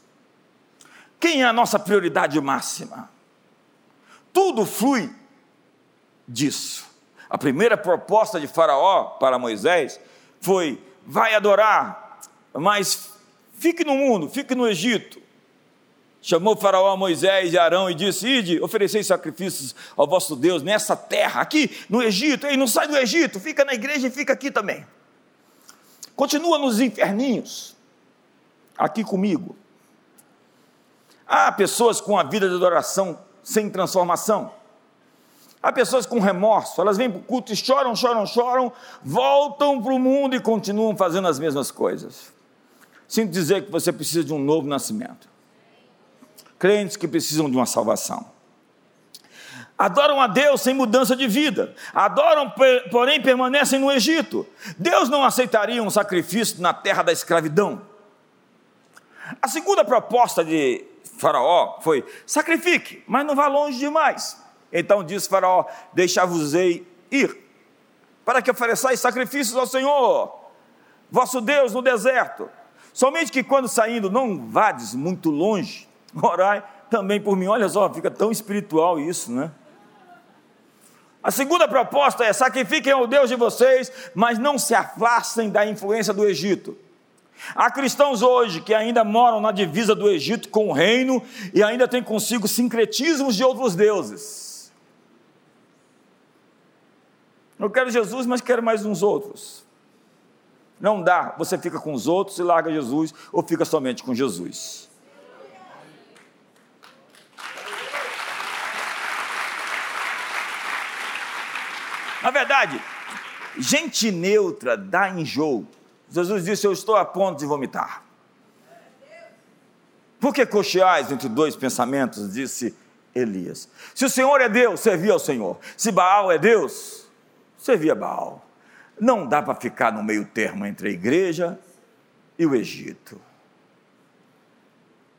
Speaker 1: Quem é a nossa prioridade máxima? Tudo flui disso. A primeira proposta de Faraó para Moisés foi: vai adorar, mas Fique no mundo, fique no Egito. Chamou Faraó Moisés e Arão e disse: Ide, oferecei sacrifícios ao vosso Deus nessa terra, aqui no Egito. Ei, não sai do Egito, fica na igreja e fica aqui também. Continua nos inferninhos, aqui comigo. Há pessoas com a vida de adoração sem transformação. Há pessoas com remorso, elas vêm para o culto e choram, choram, choram, voltam para o mundo e continuam fazendo as mesmas coisas. Sinto dizer que você precisa de um novo nascimento. Crentes que precisam de uma salvação. Adoram a Deus sem mudança de vida. Adoram, porém permanecem no Egito. Deus não aceitaria um sacrifício na terra da escravidão. A segunda proposta de Faraó foi: sacrifique, mas não vá longe demais. Então disse Faraó: Deixar-vos-ei ir, para que ofereçais sacrifícios ao Senhor, vosso Deus, no deserto. Somente que quando saindo, não vades muito longe, [laughs] orai também por mim. Olha só, fica tão espiritual isso, né? A segunda proposta é: sacrifiquem ao Deus de vocês, mas não se afastem da influência do Egito. Há cristãos hoje que ainda moram na divisa do Egito com o reino e ainda têm consigo sincretismos de outros deuses. Eu quero Jesus, mas quero mais uns outros. Não dá, você fica com os outros e larga Jesus, ou fica somente com Jesus. Na verdade, gente neutra dá enjoo. Jesus disse: Eu estou a ponto de vomitar. Por que cocheais entre dois pensamentos? Disse Elias. Se o Senhor é Deus, servia ao Senhor. Se Baal é Deus, servia a Baal. Não dá para ficar no meio termo entre a igreja e o Egito.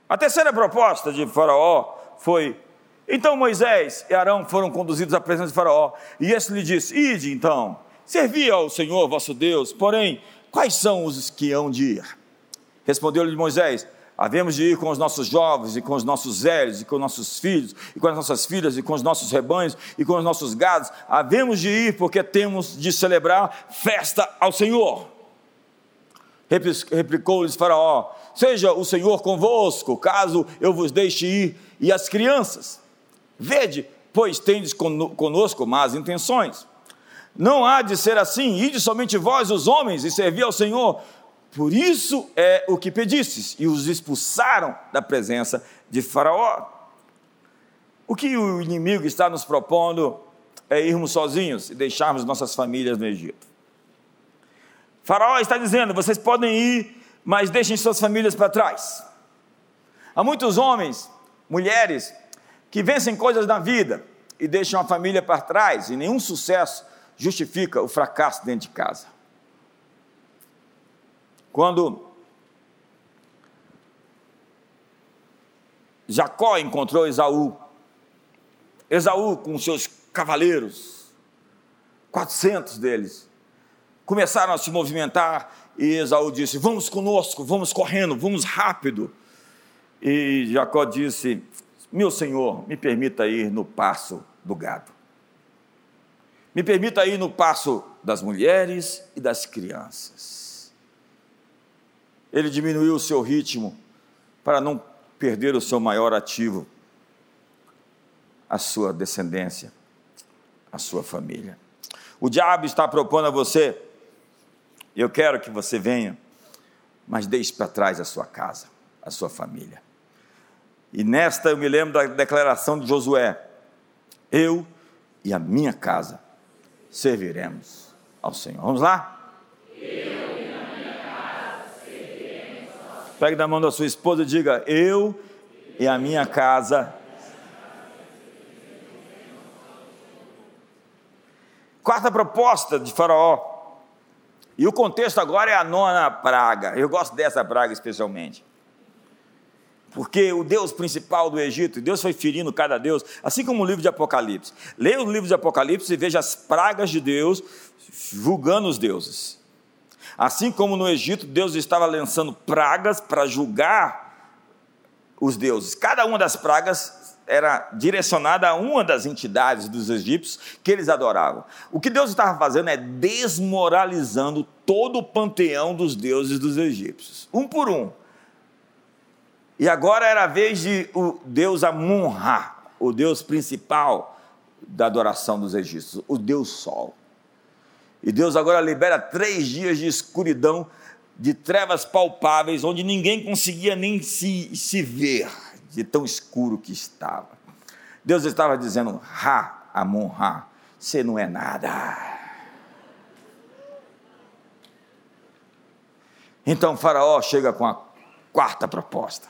Speaker 1: A terceira proposta de Faraó foi: então Moisés e Arão foram conduzidos à presença de Faraó, e esse lhe disse: Ide então, servi ao Senhor vosso Deus, porém, quais são os que hão de ir? Respondeu-lhe Moisés: Havemos de ir com os nossos jovens, e com os nossos velhos, e com os nossos filhos, e com as nossas filhas, e com os nossos rebanhos, e com os nossos gados. Havemos de ir, porque temos de celebrar festa ao Senhor. Replicou-lhes Faraó: Seja o Senhor convosco, caso eu vos deixe ir, e as crianças. Vede, pois tendes conosco más intenções. Não há de ser assim, ide somente vós, os homens, e servi ao Senhor por isso é o que pedistes, e os expulsaram da presença de Faraó. O que o inimigo está nos propondo é irmos sozinhos e deixarmos nossas famílias no Egito. Faraó está dizendo: vocês podem ir, mas deixem suas famílias para trás. Há muitos homens, mulheres, que vencem coisas na vida e deixam a família para trás, e nenhum sucesso justifica o fracasso dentro de casa. Quando Jacó encontrou Esaú, Esaú com seus cavaleiros, 400 deles, começaram a se movimentar e Esaú disse: Vamos conosco, vamos correndo, vamos rápido. E Jacó disse: Meu senhor, me permita ir no passo do gado. Me permita ir no passo das mulheres e das crianças ele diminuiu o seu ritmo para não perder o seu maior ativo, a sua descendência, a sua família. O diabo está propondo a você, eu quero que você venha, mas deixe para trás a sua casa, a sua família. E nesta eu me lembro da declaração de Josué: eu e a minha casa serviremos ao Senhor. Vamos lá? Eu Pegue na mão da sua esposa e diga: Eu e a minha casa. Quarta proposta de Faraó. E o contexto agora é a nona praga. Eu gosto dessa praga especialmente. Porque o Deus principal do Egito, Deus foi ferindo cada Deus, assim como o livro de Apocalipse. Leia o livro de Apocalipse e veja as pragas de Deus julgando os deuses. Assim como no Egito, Deus estava lançando pragas para julgar os deuses. Cada uma das pragas era direcionada a uma das entidades dos egípcios que eles adoravam. O que Deus estava fazendo é desmoralizando todo o panteão dos deuses dos egípcios, um por um. E agora era a vez de o deus Amun-Ra, o deus principal da adoração dos egípcios, o deus Sol. E Deus agora libera três dias de escuridão, de trevas palpáveis, onde ninguém conseguia nem se, se ver, de tão escuro que estava. Deus estava dizendo: Ha, Amon, Ha, você não é nada. Então Faraó chega com a quarta proposta.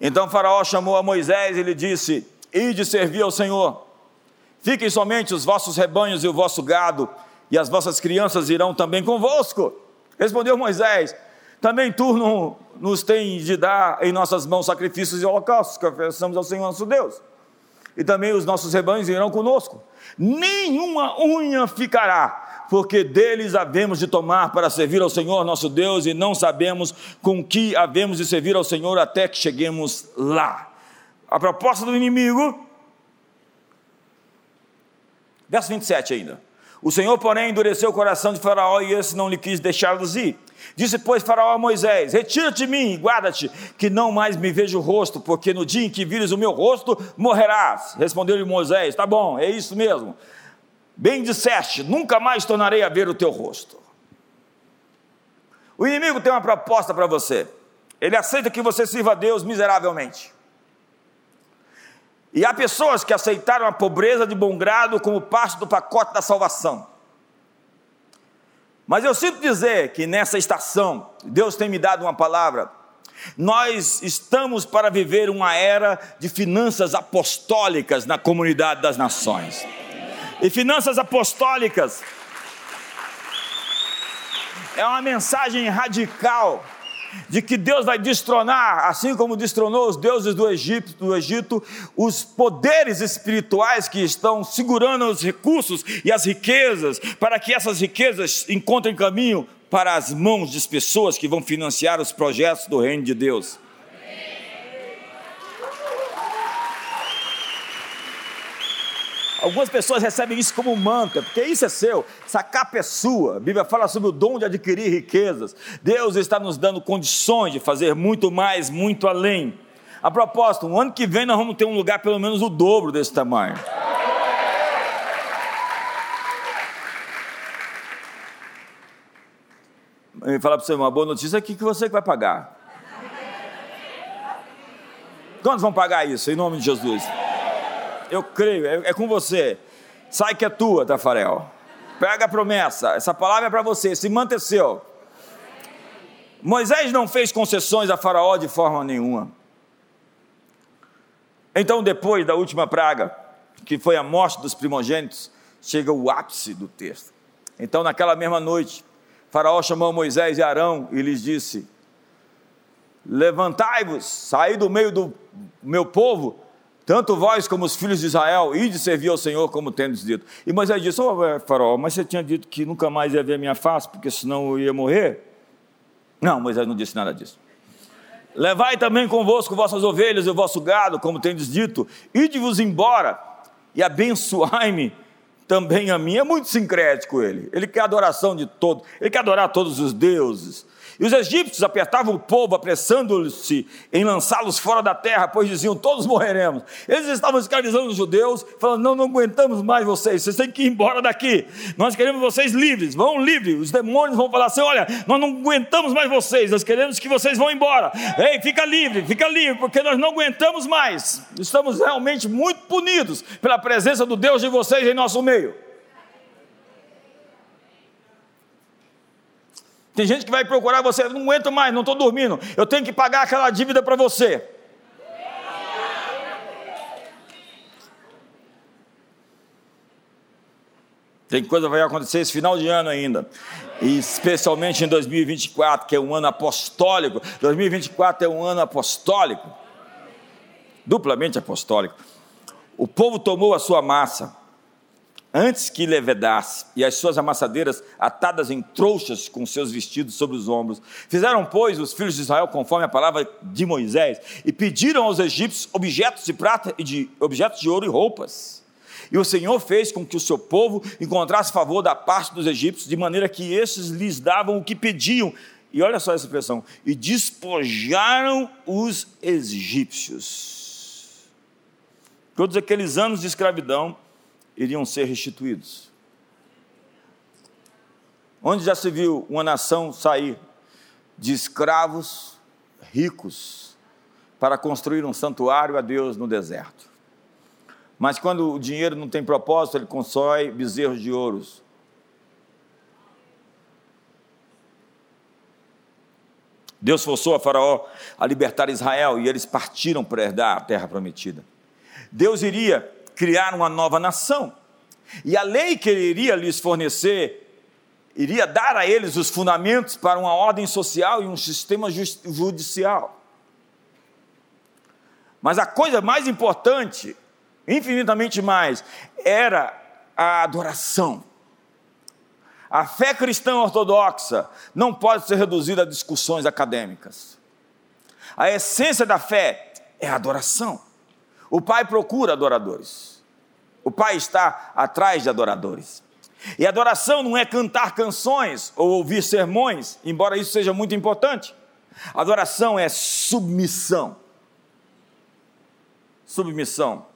Speaker 1: Então Faraó chamou a Moisés e lhe disse: Ide servir ao Senhor. Fiquem somente os vossos rebanhos e o vosso gado, e as vossas crianças irão também convosco. Respondeu Moisés: Também tu não nos tens de dar em nossas mãos sacrifícios e holocaustos que ofereçamos ao Senhor nosso Deus. E também os nossos rebanhos irão conosco. Nenhuma unha ficará, porque deles havemos de tomar para servir ao Senhor nosso Deus, e não sabemos com que havemos de servir ao Senhor até que cheguemos lá. A proposta do inimigo Verso 27 ainda. O Senhor, porém, endureceu o coração de Faraó e esse não lhe quis deixá-los ir. Disse, pois, Faraó a Moisés: Retira-te de mim e guarda-te, que não mais me veja o rosto, porque no dia em que vires o meu rosto, morrerás. Respondeu-lhe Moisés: Tá bom, é isso mesmo. Bem disseste: Nunca mais tornarei a ver o teu rosto. O inimigo tem uma proposta para você. Ele aceita que você sirva a Deus miseravelmente. E há pessoas que aceitaram a pobreza de bom grado como parte do pacote da salvação. Mas eu sinto dizer que nessa estação, Deus tem me dado uma palavra. Nós estamos para viver uma era de finanças apostólicas na comunidade das nações. E finanças apostólicas é uma mensagem radical de que Deus vai destronar, assim como destronou os deuses do Egito, do Egito, os poderes espirituais que estão segurando os recursos e as riquezas, para que essas riquezas encontrem caminho para as mãos das pessoas que vão financiar os projetos do reino de Deus. Algumas pessoas recebem isso como mantra, porque isso é seu, essa capa é sua. A Bíblia fala sobre o dom de adquirir riquezas. Deus está nos dando condições de fazer muito mais, muito além. A propósito, um ano que vem nós vamos ter um lugar pelo menos o dobro desse tamanho. Eu falar para você uma boa notícia aqui que você que vai pagar. Quantos vão pagar isso em nome de Jesus? Eu creio, é, é com você. Sai que é tua, Tafarel. Pega a promessa, essa palavra é para você, se manteceu. Moisés não fez concessões a Faraó de forma nenhuma. Então, depois da última praga, que foi a morte dos primogênitos, chega o ápice do texto. Então, naquela mesma noite, Faraó chamou Moisés e Arão e lhes disse: Levantai-vos, saí do meio do meu povo tanto vós como os filhos de Israel, ide servir ao Senhor como tendes dito. E Moisés disse, oh, faraó, mas você tinha dito que nunca mais ia ver a minha face, porque senão eu ia morrer? Não, Moisés não disse nada disso. Levai também convosco vossas ovelhas e o vosso gado, como tendes dito, ide-vos embora e abençoai-me também a mim. É muito sincrético ele. Ele quer adoração de todos, ele quer adorar todos os deuses. E os egípcios apertavam o povo, apressando-se em lançá-los fora da terra, pois diziam: Todos morreremos. Eles estavam escravizando os judeus, falando: Não, não aguentamos mais vocês, vocês têm que ir embora daqui. Nós queremos vocês livres, vão livres. Os demônios vão falar assim: Olha, nós não aguentamos mais vocês, nós queremos que vocês vão embora. Ei, fica livre, fica livre, porque nós não aguentamos mais. Estamos realmente muito punidos pela presença do Deus de vocês em nosso meio. Tem gente que vai procurar você, não aguento mais, não estou dormindo, eu tenho que pagar aquela dívida para você. Tem coisa que vai acontecer esse final de ano ainda, e especialmente em 2024, que é um ano apostólico. 2024 é um ano apostólico, duplamente apostólico. O povo tomou a sua massa, antes que levedasse, e as suas amassadeiras atadas em trouxas com seus vestidos sobre os ombros. Fizeram, pois, os filhos de Israel conforme a palavra de Moisés, e pediram aos egípcios objetos de prata e de objetos de ouro e roupas. E o Senhor fez com que o seu povo encontrasse favor da parte dos egípcios, de maneira que estes lhes davam o que pediam. E olha só essa expressão: e despojaram os egípcios. Todos aqueles anos de escravidão, iriam ser restituídos. Onde já se viu uma nação sair de escravos ricos para construir um santuário a Deus no deserto? Mas quando o dinheiro não tem propósito, ele constrói bezerros de ouros. Deus forçou a Faraó a libertar Israel e eles partiram para herdar a terra prometida. Deus iria criar uma nova nação. E a lei que ele iria lhes fornecer iria dar a eles os fundamentos para uma ordem social e um sistema judicial. Mas a coisa mais importante, infinitamente mais, era a adoração. A fé cristã ortodoxa não pode ser reduzida a discussões acadêmicas. A essência da fé é a adoração. O Pai procura adoradores. O Pai está atrás de adoradores. E adoração não é cantar canções ou ouvir sermões, embora isso seja muito importante. Adoração é submissão. Submissão.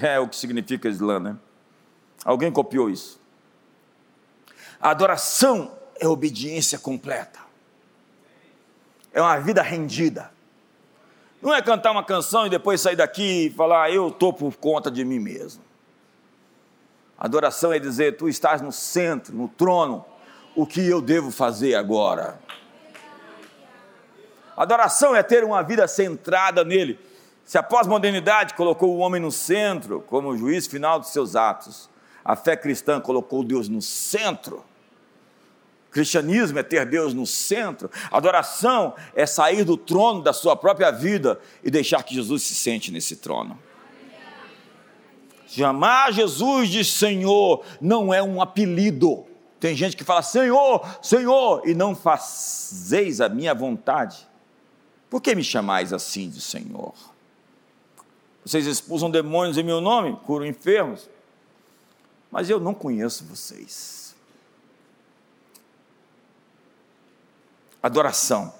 Speaker 1: É o que significa Islã, né? Alguém copiou isso. Adoração é obediência completa. É uma vida rendida. Não é cantar uma canção e depois sair daqui e falar, ah, eu estou por conta de mim mesmo. Adoração é dizer, tu estás no centro, no trono, o que eu devo fazer agora? Adoração é ter uma vida centrada nele. Se a pós-modernidade colocou o homem no centro, como juiz final dos seus atos, a fé cristã colocou Deus no centro. Cristianismo é ter Deus no centro. Adoração é sair do trono da sua própria vida e deixar que Jesus se sente nesse trono. Chamar Jesus de Senhor não é um apelido. Tem gente que fala Senhor, Senhor, e não fazeis a minha vontade. Por que me chamais assim de Senhor? Vocês expulsam demônios em meu nome, curam enfermos, mas eu não conheço vocês. Adoração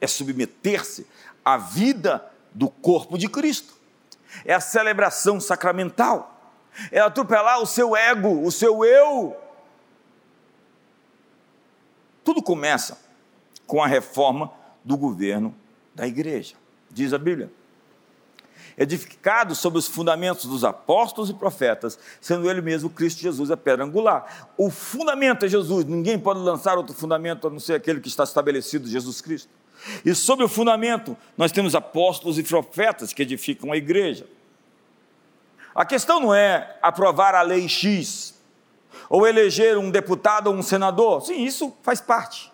Speaker 1: é submeter-se à vida do corpo de Cristo, é a celebração sacramental, é atropelar o seu ego, o seu eu. Tudo começa com a reforma do governo da igreja, diz a Bíblia. Edificado sobre os fundamentos dos apóstolos e profetas, sendo ele mesmo Cristo Jesus a pedra angular. O fundamento é Jesus, ninguém pode lançar outro fundamento a não ser aquele que está estabelecido, Jesus Cristo. E sobre o fundamento, nós temos apóstolos e profetas que edificam a igreja. A questão não é aprovar a lei X, ou eleger um deputado ou um senador. Sim, isso faz parte.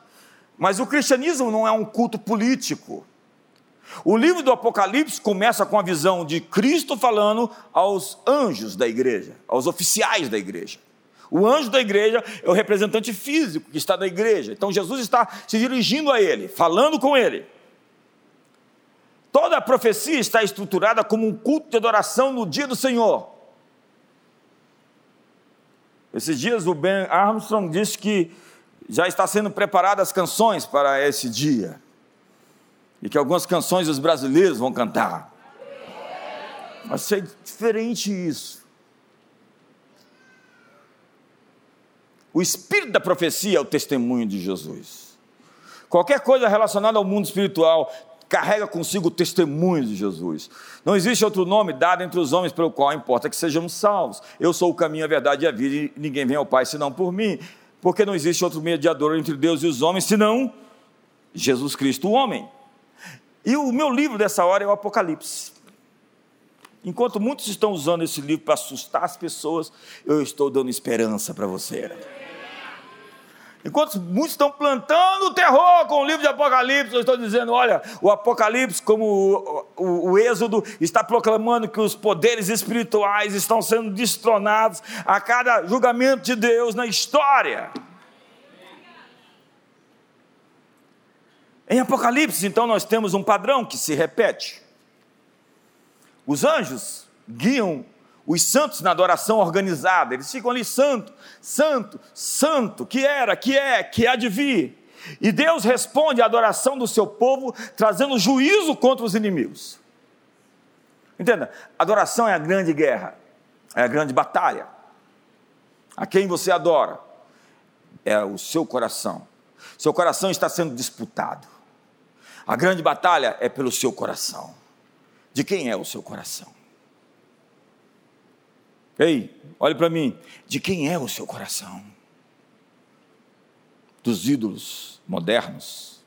Speaker 1: Mas o cristianismo não é um culto político. O livro do Apocalipse começa com a visão de Cristo falando aos anjos da igreja, aos oficiais da igreja. O anjo da igreja é o representante físico que está na igreja. Então Jesus está se dirigindo a ele, falando com ele. Toda a profecia está estruturada como um culto de adoração no dia do Senhor. Esses dias o Ben Armstrong disse que já está sendo preparadas as canções para esse dia e que algumas canções dos brasileiros vão cantar. Vai ser diferente isso. O espírito da profecia é o testemunho de Jesus. Qualquer coisa relacionada ao mundo espiritual carrega consigo o testemunho de Jesus. Não existe outro nome dado entre os homens pelo qual importa que sejamos salvos. Eu sou o caminho, a verdade e a vida, e ninguém vem ao Pai senão por mim. Porque não existe outro mediador entre Deus e os homens senão Jesus Cristo, o homem. E o meu livro dessa hora é o Apocalipse. Enquanto muitos estão usando esse livro para assustar as pessoas, eu estou dando esperança para você. Enquanto muitos estão plantando terror com o livro de Apocalipse, eu estou dizendo: olha, o Apocalipse, como o, o, o, Êxodo, está proclamando que os poderes espirituais estão sendo destronados a cada julgamento de Deus na história. Em Apocalipse, então, nós temos um padrão que se repete. Os anjos guiam os santos na adoração organizada, eles ficam ali, santo, santo, santo, que era, que é, que há de vir. E Deus responde à adoração do seu povo, trazendo juízo contra os inimigos. Entenda, adoração é a grande guerra, é a grande batalha. A quem você adora é o seu coração. Seu coração está sendo disputado. A grande batalha é pelo seu coração. De quem é o seu coração? Ei, olhe para mim. De quem é o seu coração? Dos ídolos modernos.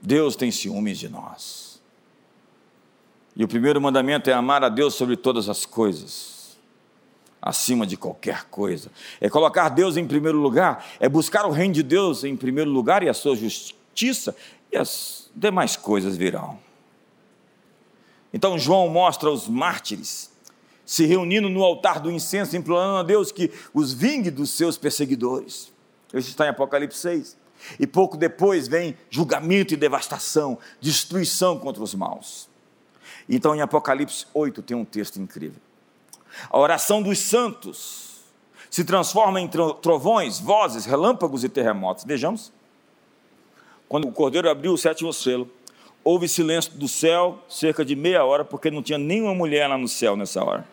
Speaker 1: Deus tem ciúmes de nós. E o primeiro mandamento é amar a Deus sobre todas as coisas acima de qualquer coisa. É colocar Deus em primeiro lugar, é buscar o reino de Deus em primeiro lugar e a sua justiça, e as demais coisas virão. Então João mostra os mártires se reunindo no altar do incenso, implorando a Deus que os vingue dos seus perseguidores. Isso está em Apocalipse 6. E pouco depois vem julgamento e devastação, destruição contra os maus. Então, em Apocalipse 8 tem um texto incrível. A oração dos santos se transforma em trovões, vozes, relâmpagos e terremotos. Vejamos. Quando o cordeiro abriu o sétimo selo, houve silêncio do céu cerca de meia hora, porque não tinha nenhuma mulher lá no céu nessa hora.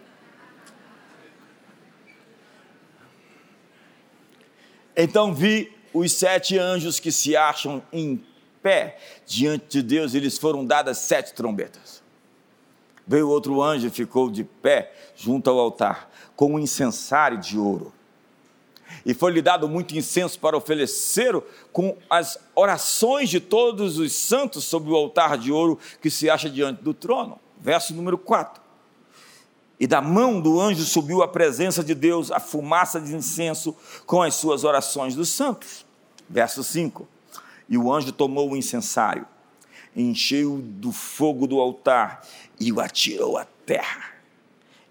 Speaker 1: Então vi os sete anjos que se acham em pé diante de Deus, e lhes foram dadas sete trombetas. Veio outro anjo e ficou de pé junto ao altar, com um incensário de ouro. E foi-lhe dado muito incenso para oferecer com as orações de todos os santos sobre o altar de ouro que se acha diante do trono. Verso número 4. E da mão do anjo subiu a presença de Deus, a fumaça de incenso com as suas orações dos santos. Verso 5. E o anjo tomou o incensário, encheu do fogo do altar e o atirou à terra.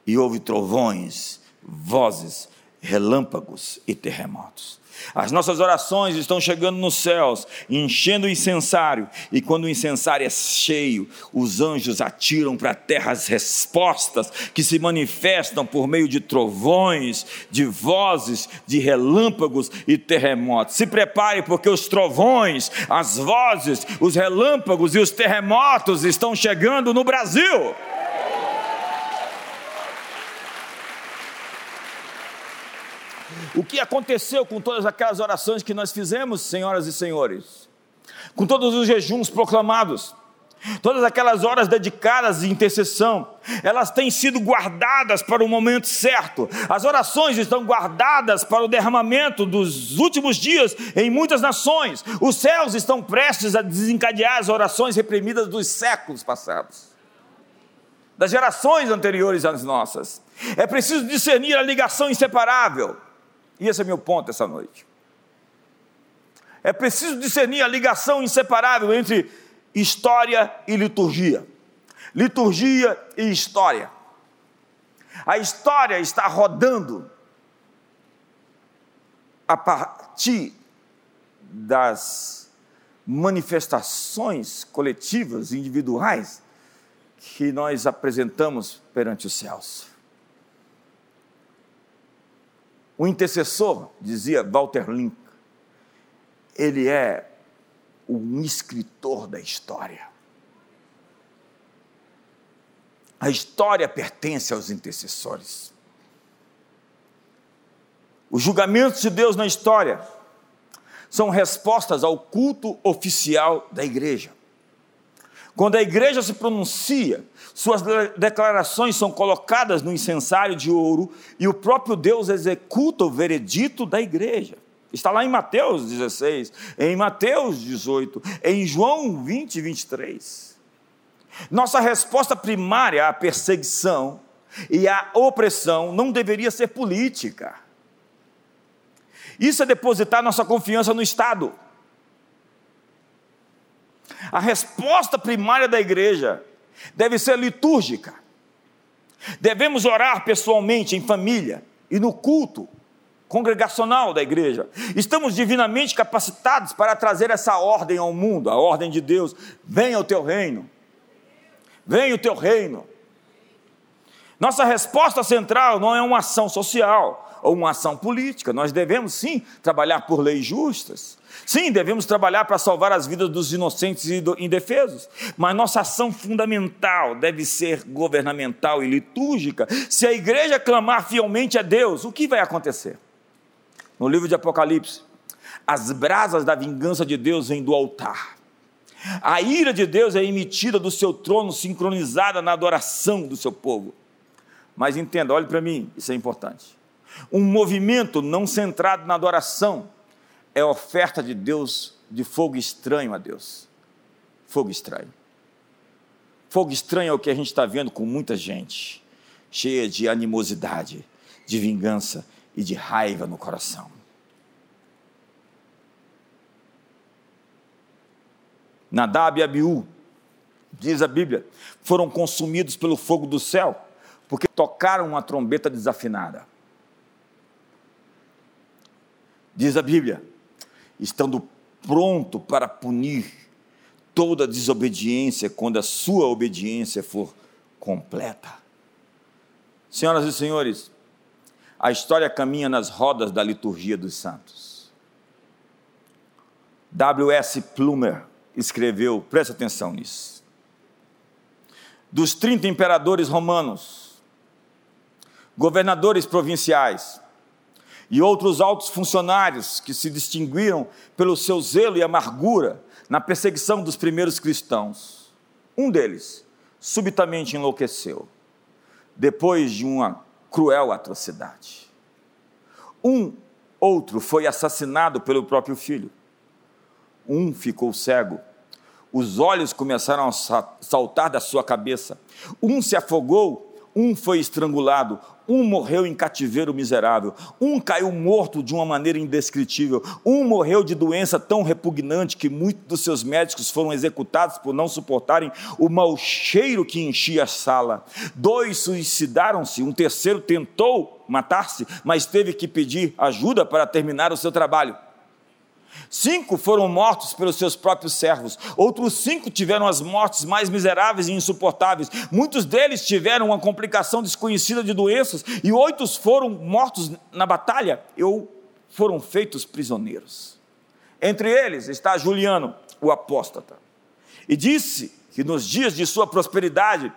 Speaker 1: E houve trovões, vozes, relâmpagos e terremotos. As nossas orações estão chegando nos céus, enchendo o incensário, e quando o incensário é cheio, os anjos atiram para a terra as respostas que se manifestam por meio de trovões, de vozes, de relâmpagos e terremotos. Se prepare, porque os trovões, as vozes, os relâmpagos e os terremotos estão chegando no Brasil. O que aconteceu com todas aquelas orações que nós fizemos, senhoras e senhores? Com todos os jejuns proclamados, todas aquelas horas dedicadas de intercessão, elas têm sido guardadas para o momento certo. As orações estão guardadas para o derramamento dos últimos dias em muitas nações. Os céus estão prestes a desencadear as orações reprimidas dos séculos passados. Das gerações anteriores às nossas. É preciso discernir a ligação inseparável e esse é meu ponto essa noite. É preciso discernir a ligação inseparável entre história e liturgia. Liturgia e história. A história está rodando a partir das manifestações coletivas, individuais, que nós apresentamos perante os céus. O intercessor, dizia Walter Link, ele é um escritor da história. A história pertence aos intercessores. Os julgamentos de Deus na história são respostas ao culto oficial da igreja. Quando a igreja se pronuncia, suas declarações são colocadas no incensário de ouro e o próprio Deus executa o veredito da igreja. Está lá em Mateus 16, em Mateus 18, em João 20 e 23. Nossa resposta primária à perseguição e à opressão não deveria ser política. Isso é depositar nossa confiança no Estado. A resposta primária da igreja deve ser litúrgica. Devemos orar pessoalmente, em família e no culto congregacional da igreja. Estamos divinamente capacitados para trazer essa ordem ao mundo, a ordem de Deus. Venha o teu reino. Venha o teu reino. Nossa resposta central não é uma ação social ou uma ação política. Nós devemos sim trabalhar por leis justas, Sim, devemos trabalhar para salvar as vidas dos inocentes e indefesos, mas nossa ação fundamental deve ser governamental e litúrgica. Se a igreja clamar fielmente a Deus, o que vai acontecer? No livro de Apocalipse, as brasas da vingança de Deus vêm do altar. A ira de Deus é emitida do seu trono, sincronizada na adoração do seu povo. Mas entenda, olhe para mim, isso é importante. Um movimento não centrado na adoração, é oferta de Deus de fogo estranho a Deus. Fogo estranho. Fogo estranho é o que a gente está vendo com muita gente, cheia de animosidade, de vingança e de raiva no coração. Nadab e Abiú, diz a Bíblia, foram consumidos pelo fogo do céu, porque tocaram uma trombeta desafinada. Diz a Bíblia, estando pronto para punir toda desobediência quando a sua obediência for completa. Senhoras e senhores, a história caminha nas rodas da liturgia dos santos. W.S. Plumer escreveu, preste atenção nisso. Dos 30 imperadores romanos, governadores provinciais e outros altos funcionários que se distinguiram pelo seu zelo e amargura na perseguição dos primeiros cristãos, um deles subitamente enlouqueceu, depois de uma cruel atrocidade. Um outro foi assassinado pelo próprio filho. Um ficou cego. Os olhos começaram a saltar da sua cabeça. Um se afogou um foi estrangulado, um morreu em cativeiro miserável, um caiu morto de uma maneira indescritível, um morreu de doença tão repugnante que muitos dos seus médicos foram executados por não suportarem o mau cheiro que enchia a sala. Dois suicidaram-se, um terceiro tentou matar-se, mas teve que pedir ajuda para terminar o seu trabalho. Cinco foram mortos pelos seus próprios servos, outros cinco tiveram as mortes mais miseráveis e insuportáveis. Muitos deles tiveram uma complicação desconhecida de doenças, e oito foram mortos na batalha ou foram feitos prisioneiros. Entre eles está Juliano, o apóstata, e disse que nos dias de sua prosperidade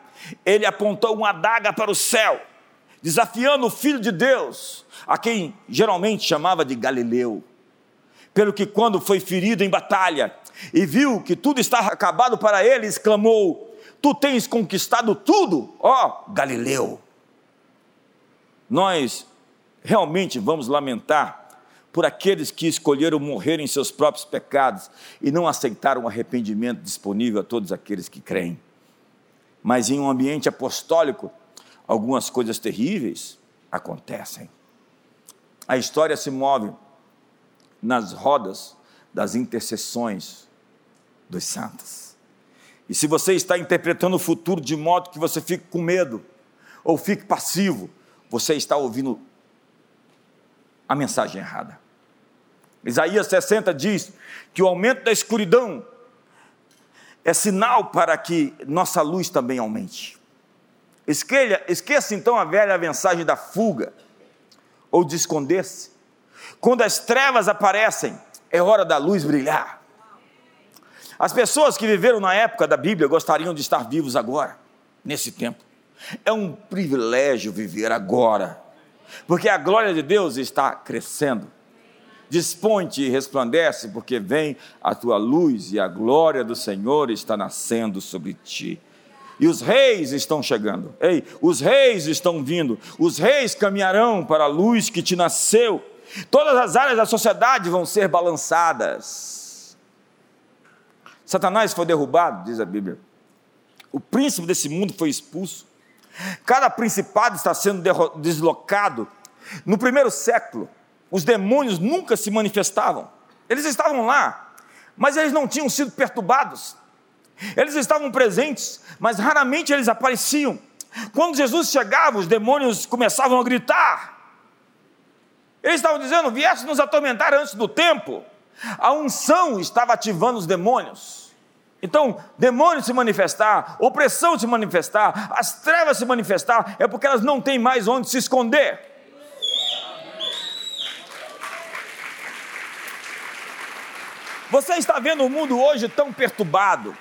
Speaker 1: ele apontou uma adaga para o céu, desafiando o Filho de Deus, a quem geralmente chamava de Galileu pelo que, quando foi ferido em batalha e viu que tudo estava acabado para ele, exclamou: Tu tens conquistado tudo, ó Galileu. Nós realmente vamos lamentar por aqueles que escolheram morrer em seus próprios pecados e não aceitaram o arrependimento disponível a todos aqueles que creem. Mas em um ambiente apostólico, algumas coisas terríveis acontecem. A história se move nas rodas das intercessões dos santos. E se você está interpretando o futuro de modo que você fique com medo ou fique passivo, você está ouvindo a mensagem errada. Isaías 60 diz que o aumento da escuridão é sinal para que nossa luz também aumente. Esqueça, esqueça então a velha mensagem da fuga ou de esconder-se quando as trevas aparecem, é hora da luz brilhar. As pessoas que viveram na época da Bíblia gostariam de estar vivos agora, nesse tempo. É um privilégio viver agora, porque a glória de Deus está crescendo. Dispõe-te e resplandece, porque vem a tua luz e a glória do Senhor está nascendo sobre ti. E os reis estão chegando. Ei, os reis estão vindo. Os reis caminharão para a luz que te nasceu Todas as áreas da sociedade vão ser balançadas. Satanás foi derrubado, diz a Bíblia. O príncipe desse mundo foi expulso. Cada principado está sendo deslocado. No primeiro século, os demônios nunca se manifestavam. Eles estavam lá, mas eles não tinham sido perturbados. Eles estavam presentes, mas raramente eles apareciam. Quando Jesus chegava, os demônios começavam a gritar. Eles estavam dizendo: viesse nos atormentar antes do tempo. A unção estava ativando os demônios. Então, demônios se manifestar, opressão se manifestar, as trevas se manifestar, é porque elas não têm mais onde se esconder. Você está vendo o mundo hoje tão perturbado,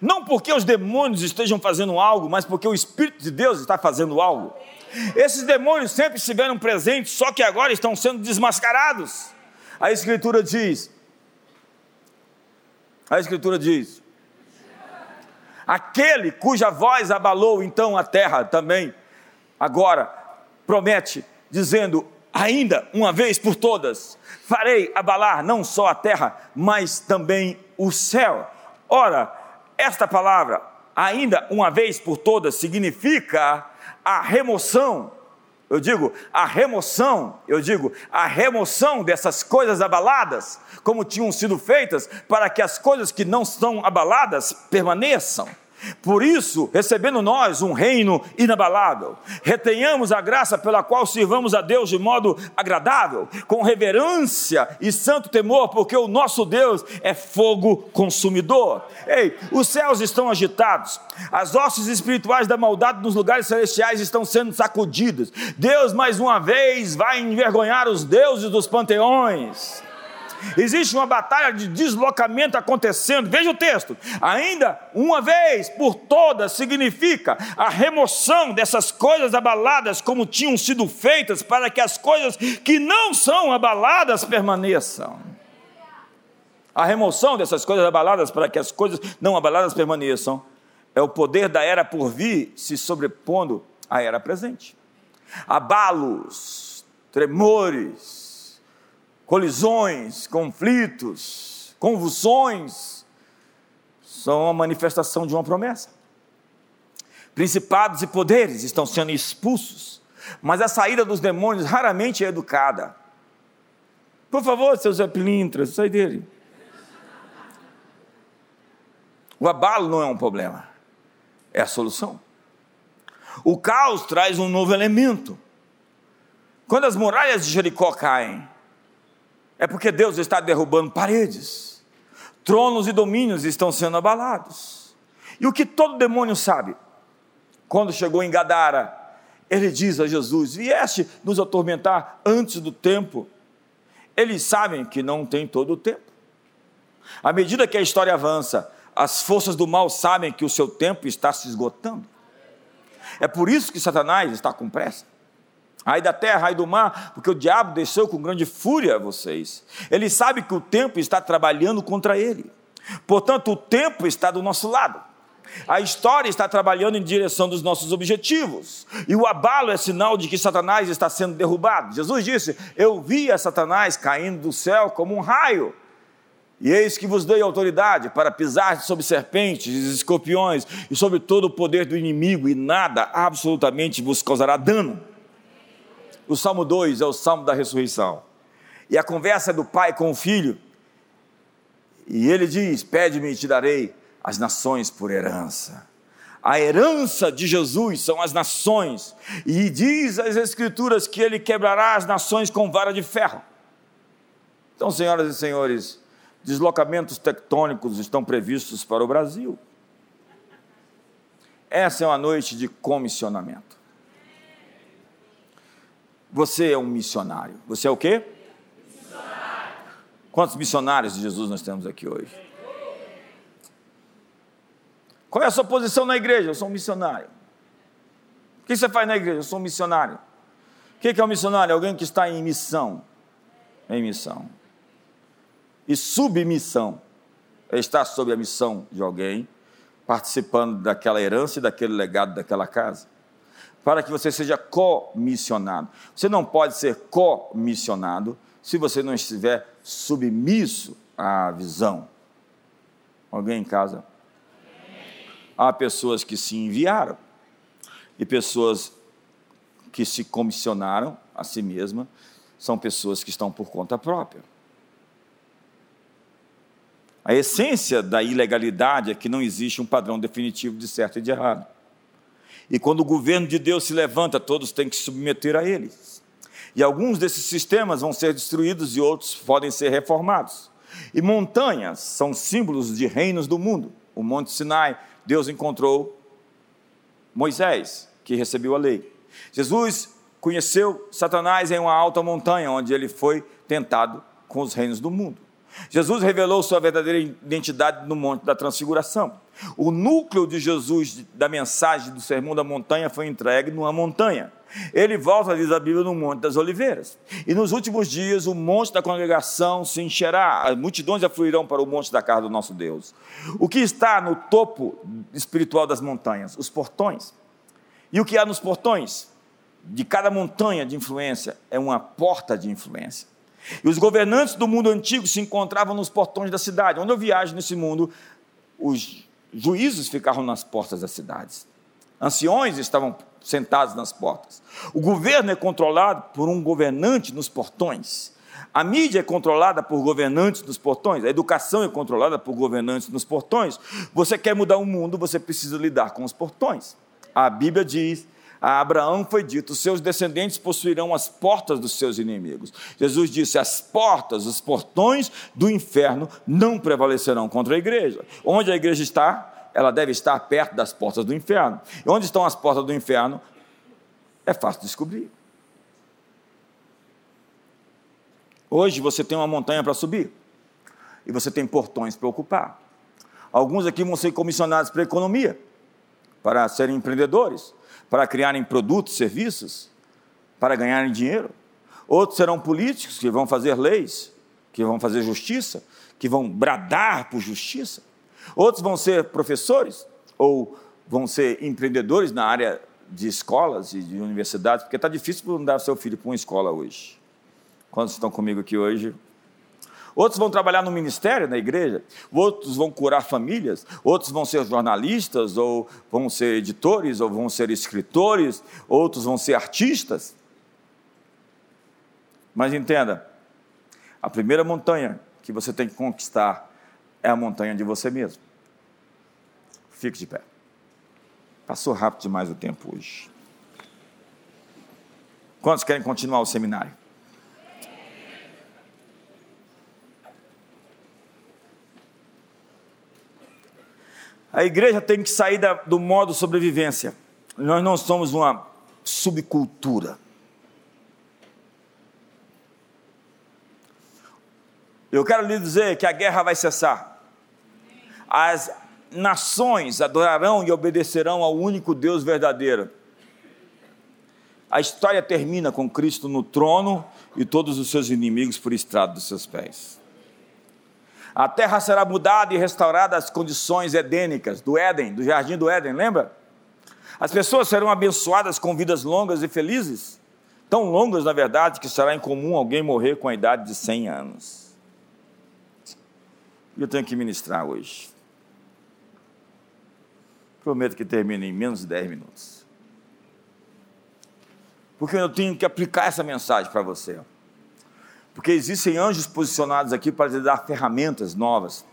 Speaker 1: não porque os demônios estejam fazendo algo, mas porque o Espírito de Deus está fazendo algo. Esses demônios sempre estiveram presentes, só que agora estão sendo desmascarados. A Escritura diz: a Escritura diz, aquele cuja voz abalou então a terra também, agora promete, dizendo: ainda uma vez por todas, farei abalar não só a terra, mas também o céu. Ora, esta palavra, ainda uma vez por todas, significa a remoção, eu digo, a remoção, eu digo, a remoção dessas coisas abaladas, como tinham sido feitas, para que as coisas que não estão abaladas permaneçam. Por isso, recebendo nós um reino inabalável, retenhamos a graça pela qual sirvamos a Deus de modo agradável, com reverência e santo temor, porque o nosso Deus é fogo consumidor. Ei, os céus estão agitados, as hostes espirituais da maldade nos lugares celestiais estão sendo sacudidas. Deus, mais uma vez, vai envergonhar os deuses dos panteões. Existe uma batalha de deslocamento acontecendo. Veja o texto. Ainda uma vez por todas significa a remoção dessas coisas abaladas como tinham sido feitas para que as coisas que não são abaladas permaneçam. A remoção dessas coisas abaladas para que as coisas não abaladas permaneçam é o poder da era por vir se sobrepondo à era presente. Abalos, tremores, colisões, conflitos, convulsões, são a manifestação de uma promessa. Principados e poderes estão sendo expulsos, mas a saída dos demônios raramente é educada. Por favor, seu Zé Pilintras, sai dele. O abalo não é um problema, é a solução. O caos traz um novo elemento. Quando as muralhas de Jericó caem, é porque Deus está derrubando paredes, tronos e domínios estão sendo abalados. E o que todo demônio sabe? Quando chegou em Gadara, ele diz a Jesus: Vieste nos atormentar antes do tempo. Eles sabem que não tem todo o tempo. À medida que a história avança, as forças do mal sabem que o seu tempo está se esgotando. É por isso que Satanás está com pressa. Ai da terra, ai do mar, porque o diabo desceu com grande fúria a vocês. Ele sabe que o tempo está trabalhando contra ele. Portanto, o tempo está do nosso lado. A história está trabalhando em direção dos nossos objetivos. E o abalo é sinal de que Satanás está sendo derrubado. Jesus disse: Eu vi a Satanás caindo do céu como um raio. E eis que vos dei autoridade para pisar sobre serpentes, escorpiões e sobre todo o poder do inimigo, e nada absolutamente vos causará dano. O Salmo 2 é o Salmo da ressurreição. E a conversa do pai com o filho. E ele diz: Pede-me e te darei as nações por herança. A herança de Jesus são as nações. E diz as Escrituras que ele quebrará as nações com vara de ferro. Então, senhoras e senhores, deslocamentos tectônicos estão previstos para o Brasil. Essa é uma noite de comissionamento. Você é um missionário. Você é o quê? Missionário. Quantos missionários de Jesus nós temos aqui hoje? Qual é a sua posição na igreja? Eu sou um missionário. O que você faz na igreja? Eu sou um missionário. O que é um missionário? Alguém que está em missão. Em missão. E submissão é estar sob a missão de alguém, participando daquela herança e daquele legado daquela casa para que você seja comissionado. Você não pode ser comissionado se você não estiver submisso à visão. Alguém em casa? Há pessoas que se enviaram e pessoas que se comissionaram a si mesma são pessoas que estão por conta própria. A essência da ilegalidade é que não existe um padrão definitivo de certo e de errado. E quando o governo de Deus se levanta, todos têm que se submeter a ele. E alguns desses sistemas vão ser destruídos e outros podem ser reformados. E montanhas são símbolos de reinos do mundo. O Monte Sinai, Deus encontrou Moisés, que recebeu a lei. Jesus conheceu Satanás em uma alta montanha, onde ele foi tentado com os reinos do mundo. Jesus revelou sua verdadeira identidade no Monte da Transfiguração. O núcleo de Jesus, da mensagem do Sermão da Montanha, foi entregue numa montanha. Ele volta, diz a Bíblia, no Monte das Oliveiras. E nos últimos dias, o monte da congregação se encherá, as multidões afluirão para o monte da casa do nosso Deus. O que está no topo espiritual das montanhas? Os portões. E o que há nos portões? De cada montanha de influência é uma porta de influência. E os governantes do mundo antigo se encontravam nos portões da cidade. Onde eu viajo nesse mundo, os juízes ficavam nas portas das cidades. Anciões estavam sentados nas portas. O governo é controlado por um governante nos portões. A mídia é controlada por governantes nos portões, a educação é controlada por governantes nos portões. Você quer mudar o mundo, você precisa lidar com os portões. A Bíblia diz a Abraão foi dito: seus descendentes possuirão as portas dos seus inimigos. Jesus disse: as portas, os portões do inferno não prevalecerão contra a igreja. Onde a igreja está, ela deve estar perto das portas do inferno. E onde estão as portas do inferno? É fácil descobrir. Hoje você tem uma montanha para subir e você tem portões para ocupar. Alguns aqui vão ser comissionados para a economia, para serem empreendedores para criarem produtos, serviços, para ganharem dinheiro. Outros serão políticos que vão fazer leis, que vão fazer justiça, que vão bradar por justiça. Outros vão ser professores ou vão ser empreendedores na área de escolas e de universidades, porque está difícil mandar seu filho para uma escola hoje. Quantos estão comigo aqui hoje? Outros vão trabalhar no ministério, na igreja, outros vão curar famílias, outros vão ser jornalistas, ou vão ser editores, ou vão ser escritores, outros vão ser artistas. Mas entenda, a primeira montanha que você tem que conquistar é a montanha de você mesmo. Fique de pé. Passou rápido demais o tempo hoje. Quantos querem continuar o seminário? A igreja tem que sair da, do modo sobrevivência. Nós não somos uma subcultura. Eu quero lhe dizer que a guerra vai cessar. As nações adorarão e obedecerão ao único Deus verdadeiro. A história termina com Cristo no trono e todos os seus inimigos por estrado dos seus pés. A terra será mudada e restaurada às condições edênicas do Éden, do jardim do Éden, lembra? As pessoas serão abençoadas com vidas longas e felizes, tão longas, na verdade, que será incomum alguém morrer com a idade de 100 anos. E eu tenho que ministrar hoje. Prometo que termine em menos de 10 minutos. Porque eu tenho que aplicar essa mensagem para você. Porque existem anjos posicionados aqui para lhe dar ferramentas novas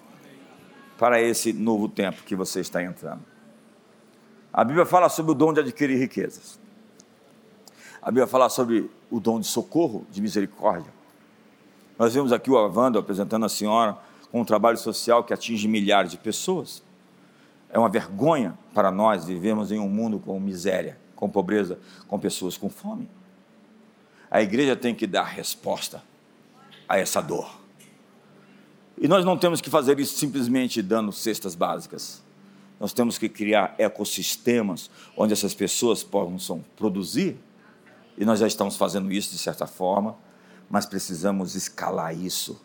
Speaker 1: para esse novo tempo que você está entrando. A Bíblia fala sobre o dom de adquirir riquezas. A Bíblia fala sobre o dom de socorro, de misericórdia. Nós vemos aqui o Avando apresentando a senhora com um trabalho social que atinge milhares de pessoas. É uma vergonha para nós vivemos em um mundo com miséria, com pobreza, com pessoas com fome. A igreja tem que dar resposta a essa dor. E nós não temos que fazer isso simplesmente dando cestas básicas. Nós temos que criar ecossistemas onde essas pessoas possam produzir. E nós já estamos fazendo isso de certa forma, mas precisamos escalar isso,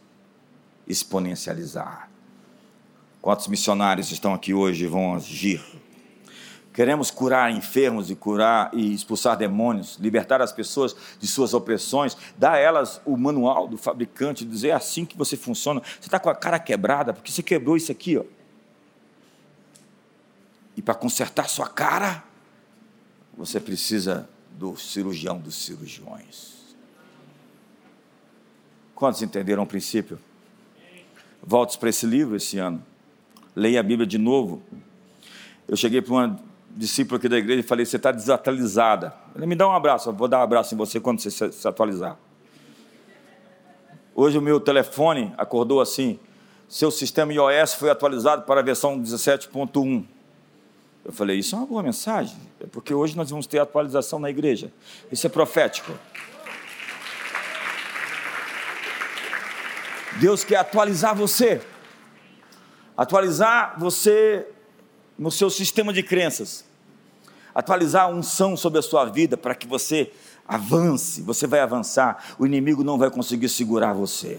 Speaker 1: exponencializar. Quantos missionários estão aqui hoje e vão agir Queremos curar enfermos e curar e expulsar demônios, libertar as pessoas de suas opressões, dar a elas o manual do fabricante, dizer é assim que você funciona. Você está com a cara quebrada porque você quebrou isso aqui, ó. E para consertar sua cara, você precisa do cirurgião dos cirurgiões. Quantos entenderam o princípio? Volte para esse livro esse ano. Leia a Bíblia de novo. Eu cheguei para uma discípulo aqui da igreja e falei: Você está desatualizada. Ele me dá um abraço, eu vou dar um abraço em você quando você se atualizar. Hoje o meu telefone acordou assim: Seu sistema iOS foi atualizado para a versão 17.1. Eu falei: Isso é uma boa mensagem, é porque hoje nós vamos ter atualização na igreja. Isso é profético. Deus quer atualizar você. Atualizar você no seu sistema de crenças atualizar a unção sobre a sua vida para que você avance, você vai avançar, o inimigo não vai conseguir segurar você.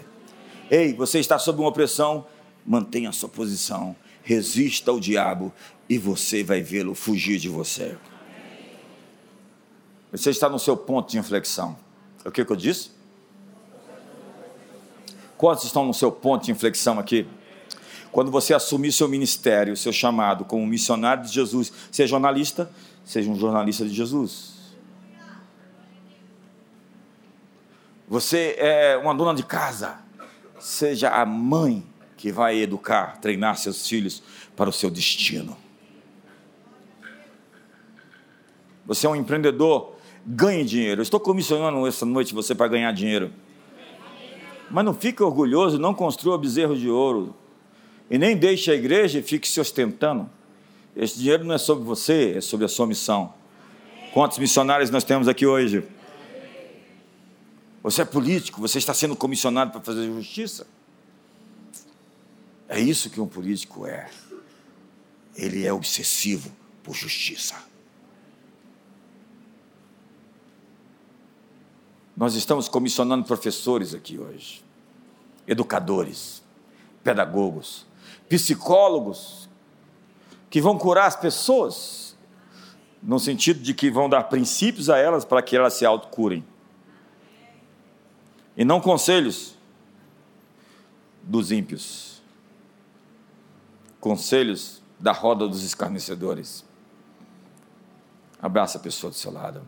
Speaker 1: Ei, você está sob uma opressão, mantenha a sua posição, resista ao diabo e você vai vê-lo fugir de você. Você está no seu ponto de inflexão. O que, que eu disse? Quantos estão no seu ponto de inflexão aqui? Quando você assumir seu ministério, seu chamado como missionário de Jesus, seja jornalista, seja um jornalista de Jesus. Você é uma dona de casa. Seja a mãe que vai educar, treinar seus filhos para o seu destino. Você é um empreendedor, ganhe dinheiro. Estou comissionando essa noite você para ganhar dinheiro. Mas não fique orgulhoso, não construa bezerro de ouro. E nem deixe a igreja e fique se ostentando. Esse dinheiro não é sobre você, é sobre a sua missão. Quantos missionários nós temos aqui hoje? Você é político, você está sendo comissionado para fazer justiça. É isso que um político é. Ele é obsessivo por justiça. Nós estamos comissionando professores aqui hoje, educadores, pedagogos, psicólogos, que vão curar as pessoas, no sentido de que vão dar princípios a elas para que elas se autocurem. E não conselhos dos ímpios, conselhos da roda dos escarnecedores. Abraça a pessoa do seu lado.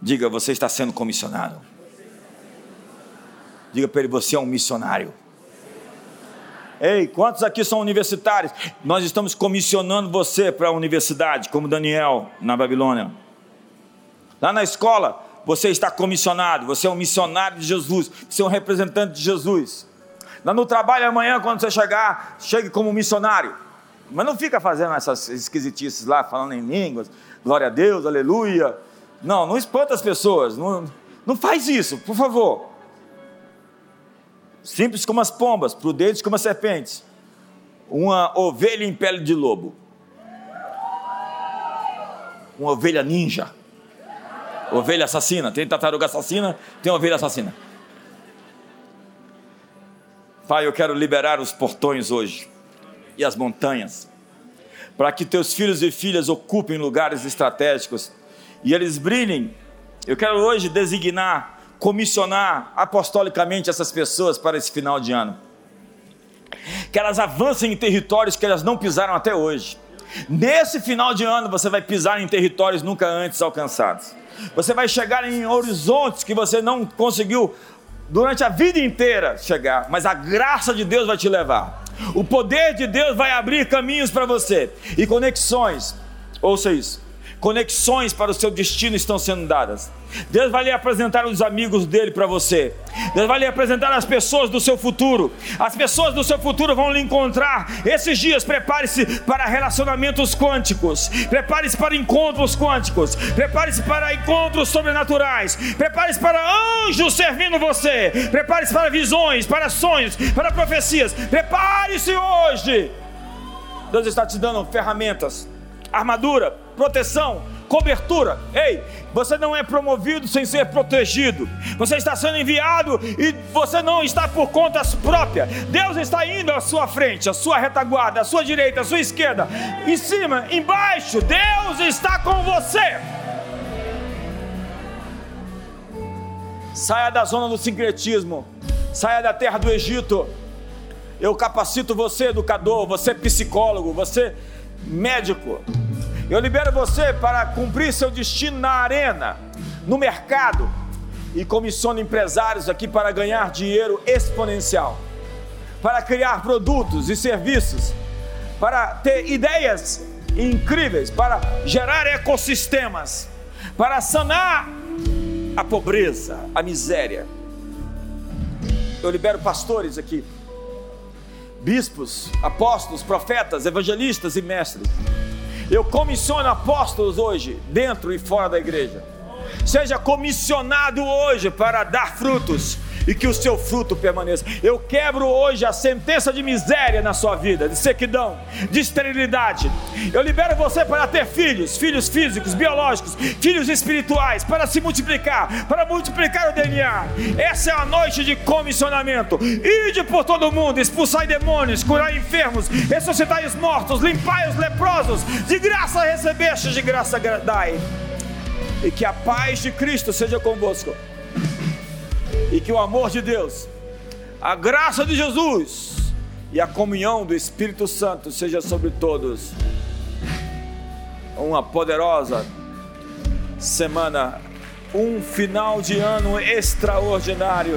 Speaker 1: Diga, você está sendo comissionado. Diga para ele, você é um missionário. Ei, quantos aqui são universitários? Nós estamos comissionando você para a universidade, como Daniel na Babilônia. Lá na escola, você está comissionado, você é um missionário de Jesus, você é um representante de Jesus. Lá no trabalho amanhã, quando você chegar, chegue como missionário. Mas não fica fazendo essas esquisitices lá, falando em línguas, glória a Deus, aleluia. Não, não espanta as pessoas, não, não faz isso, por favor simples como as pombas, prudentes como as serpentes, uma ovelha em pele de lobo, uma ovelha ninja, ovelha assassina, tem tartaruga assassina, tem ovelha assassina. Pai, eu quero liberar os portões hoje e as montanhas, para que teus filhos e filhas ocupem lugares estratégicos e eles brilhem. Eu quero hoje designar comissionar apostolicamente essas pessoas para esse final de ano. Que elas avancem em territórios que elas não pisaram até hoje. Nesse final de ano você vai pisar em territórios nunca antes alcançados. Você vai chegar em horizontes que você não conseguiu durante a vida inteira chegar, mas a graça de Deus vai te levar. O poder de Deus vai abrir caminhos para você e conexões. Ouça isso conexões para o seu destino estão sendo dadas. Deus vai lhe apresentar os amigos dele para você. Deus vai lhe apresentar as pessoas do seu futuro. As pessoas do seu futuro vão lhe encontrar. Esses dias, prepare-se para relacionamentos quânticos. Prepare-se para encontros quânticos. Prepare-se para encontros sobrenaturais. Prepare-se para anjos servindo você. Prepare-se para visões, para sonhos, para profecias. Prepare-se hoje. Deus está te dando ferramentas armadura, proteção, cobertura. Ei, você não é promovido sem ser protegido. Você está sendo enviado e você não está por conta própria. Deus está indo à sua frente, à sua retaguarda, à sua direita, à sua esquerda, em cima, embaixo. Deus está com você. Saia da zona do sincretismo. Saia da terra do Egito. Eu capacito você, educador, você psicólogo, você médico. Eu libero você para cumprir seu destino na arena, no mercado, e comissiono empresários aqui para ganhar dinheiro exponencial, para criar produtos e serviços, para ter ideias incríveis, para gerar ecossistemas, para sanar a pobreza, a miséria. Eu libero pastores aqui bispos, apóstolos, profetas, evangelistas e mestres. Eu comissiono apóstolos hoje, dentro e fora da igreja. Seja comissionado hoje para dar frutos e que o seu fruto permaneça. Eu quebro hoje a sentença de miséria na sua vida, de sequidão, de esterilidade. Eu libero você para ter filhos, filhos físicos, biológicos, filhos espirituais, para se multiplicar, para multiplicar o DNA. Essa é a noite de comissionamento. Ide por todo mundo, expulsai demônios, curai enfermos, ressuscitai os mortos, limpai os leprosos. De graça recebeste, de graça dai. E que a paz de Cristo seja convosco e que o amor de Deus, a graça de Jesus e a comunhão do Espírito Santo seja sobre todos. Uma poderosa semana, um final de ano extraordinário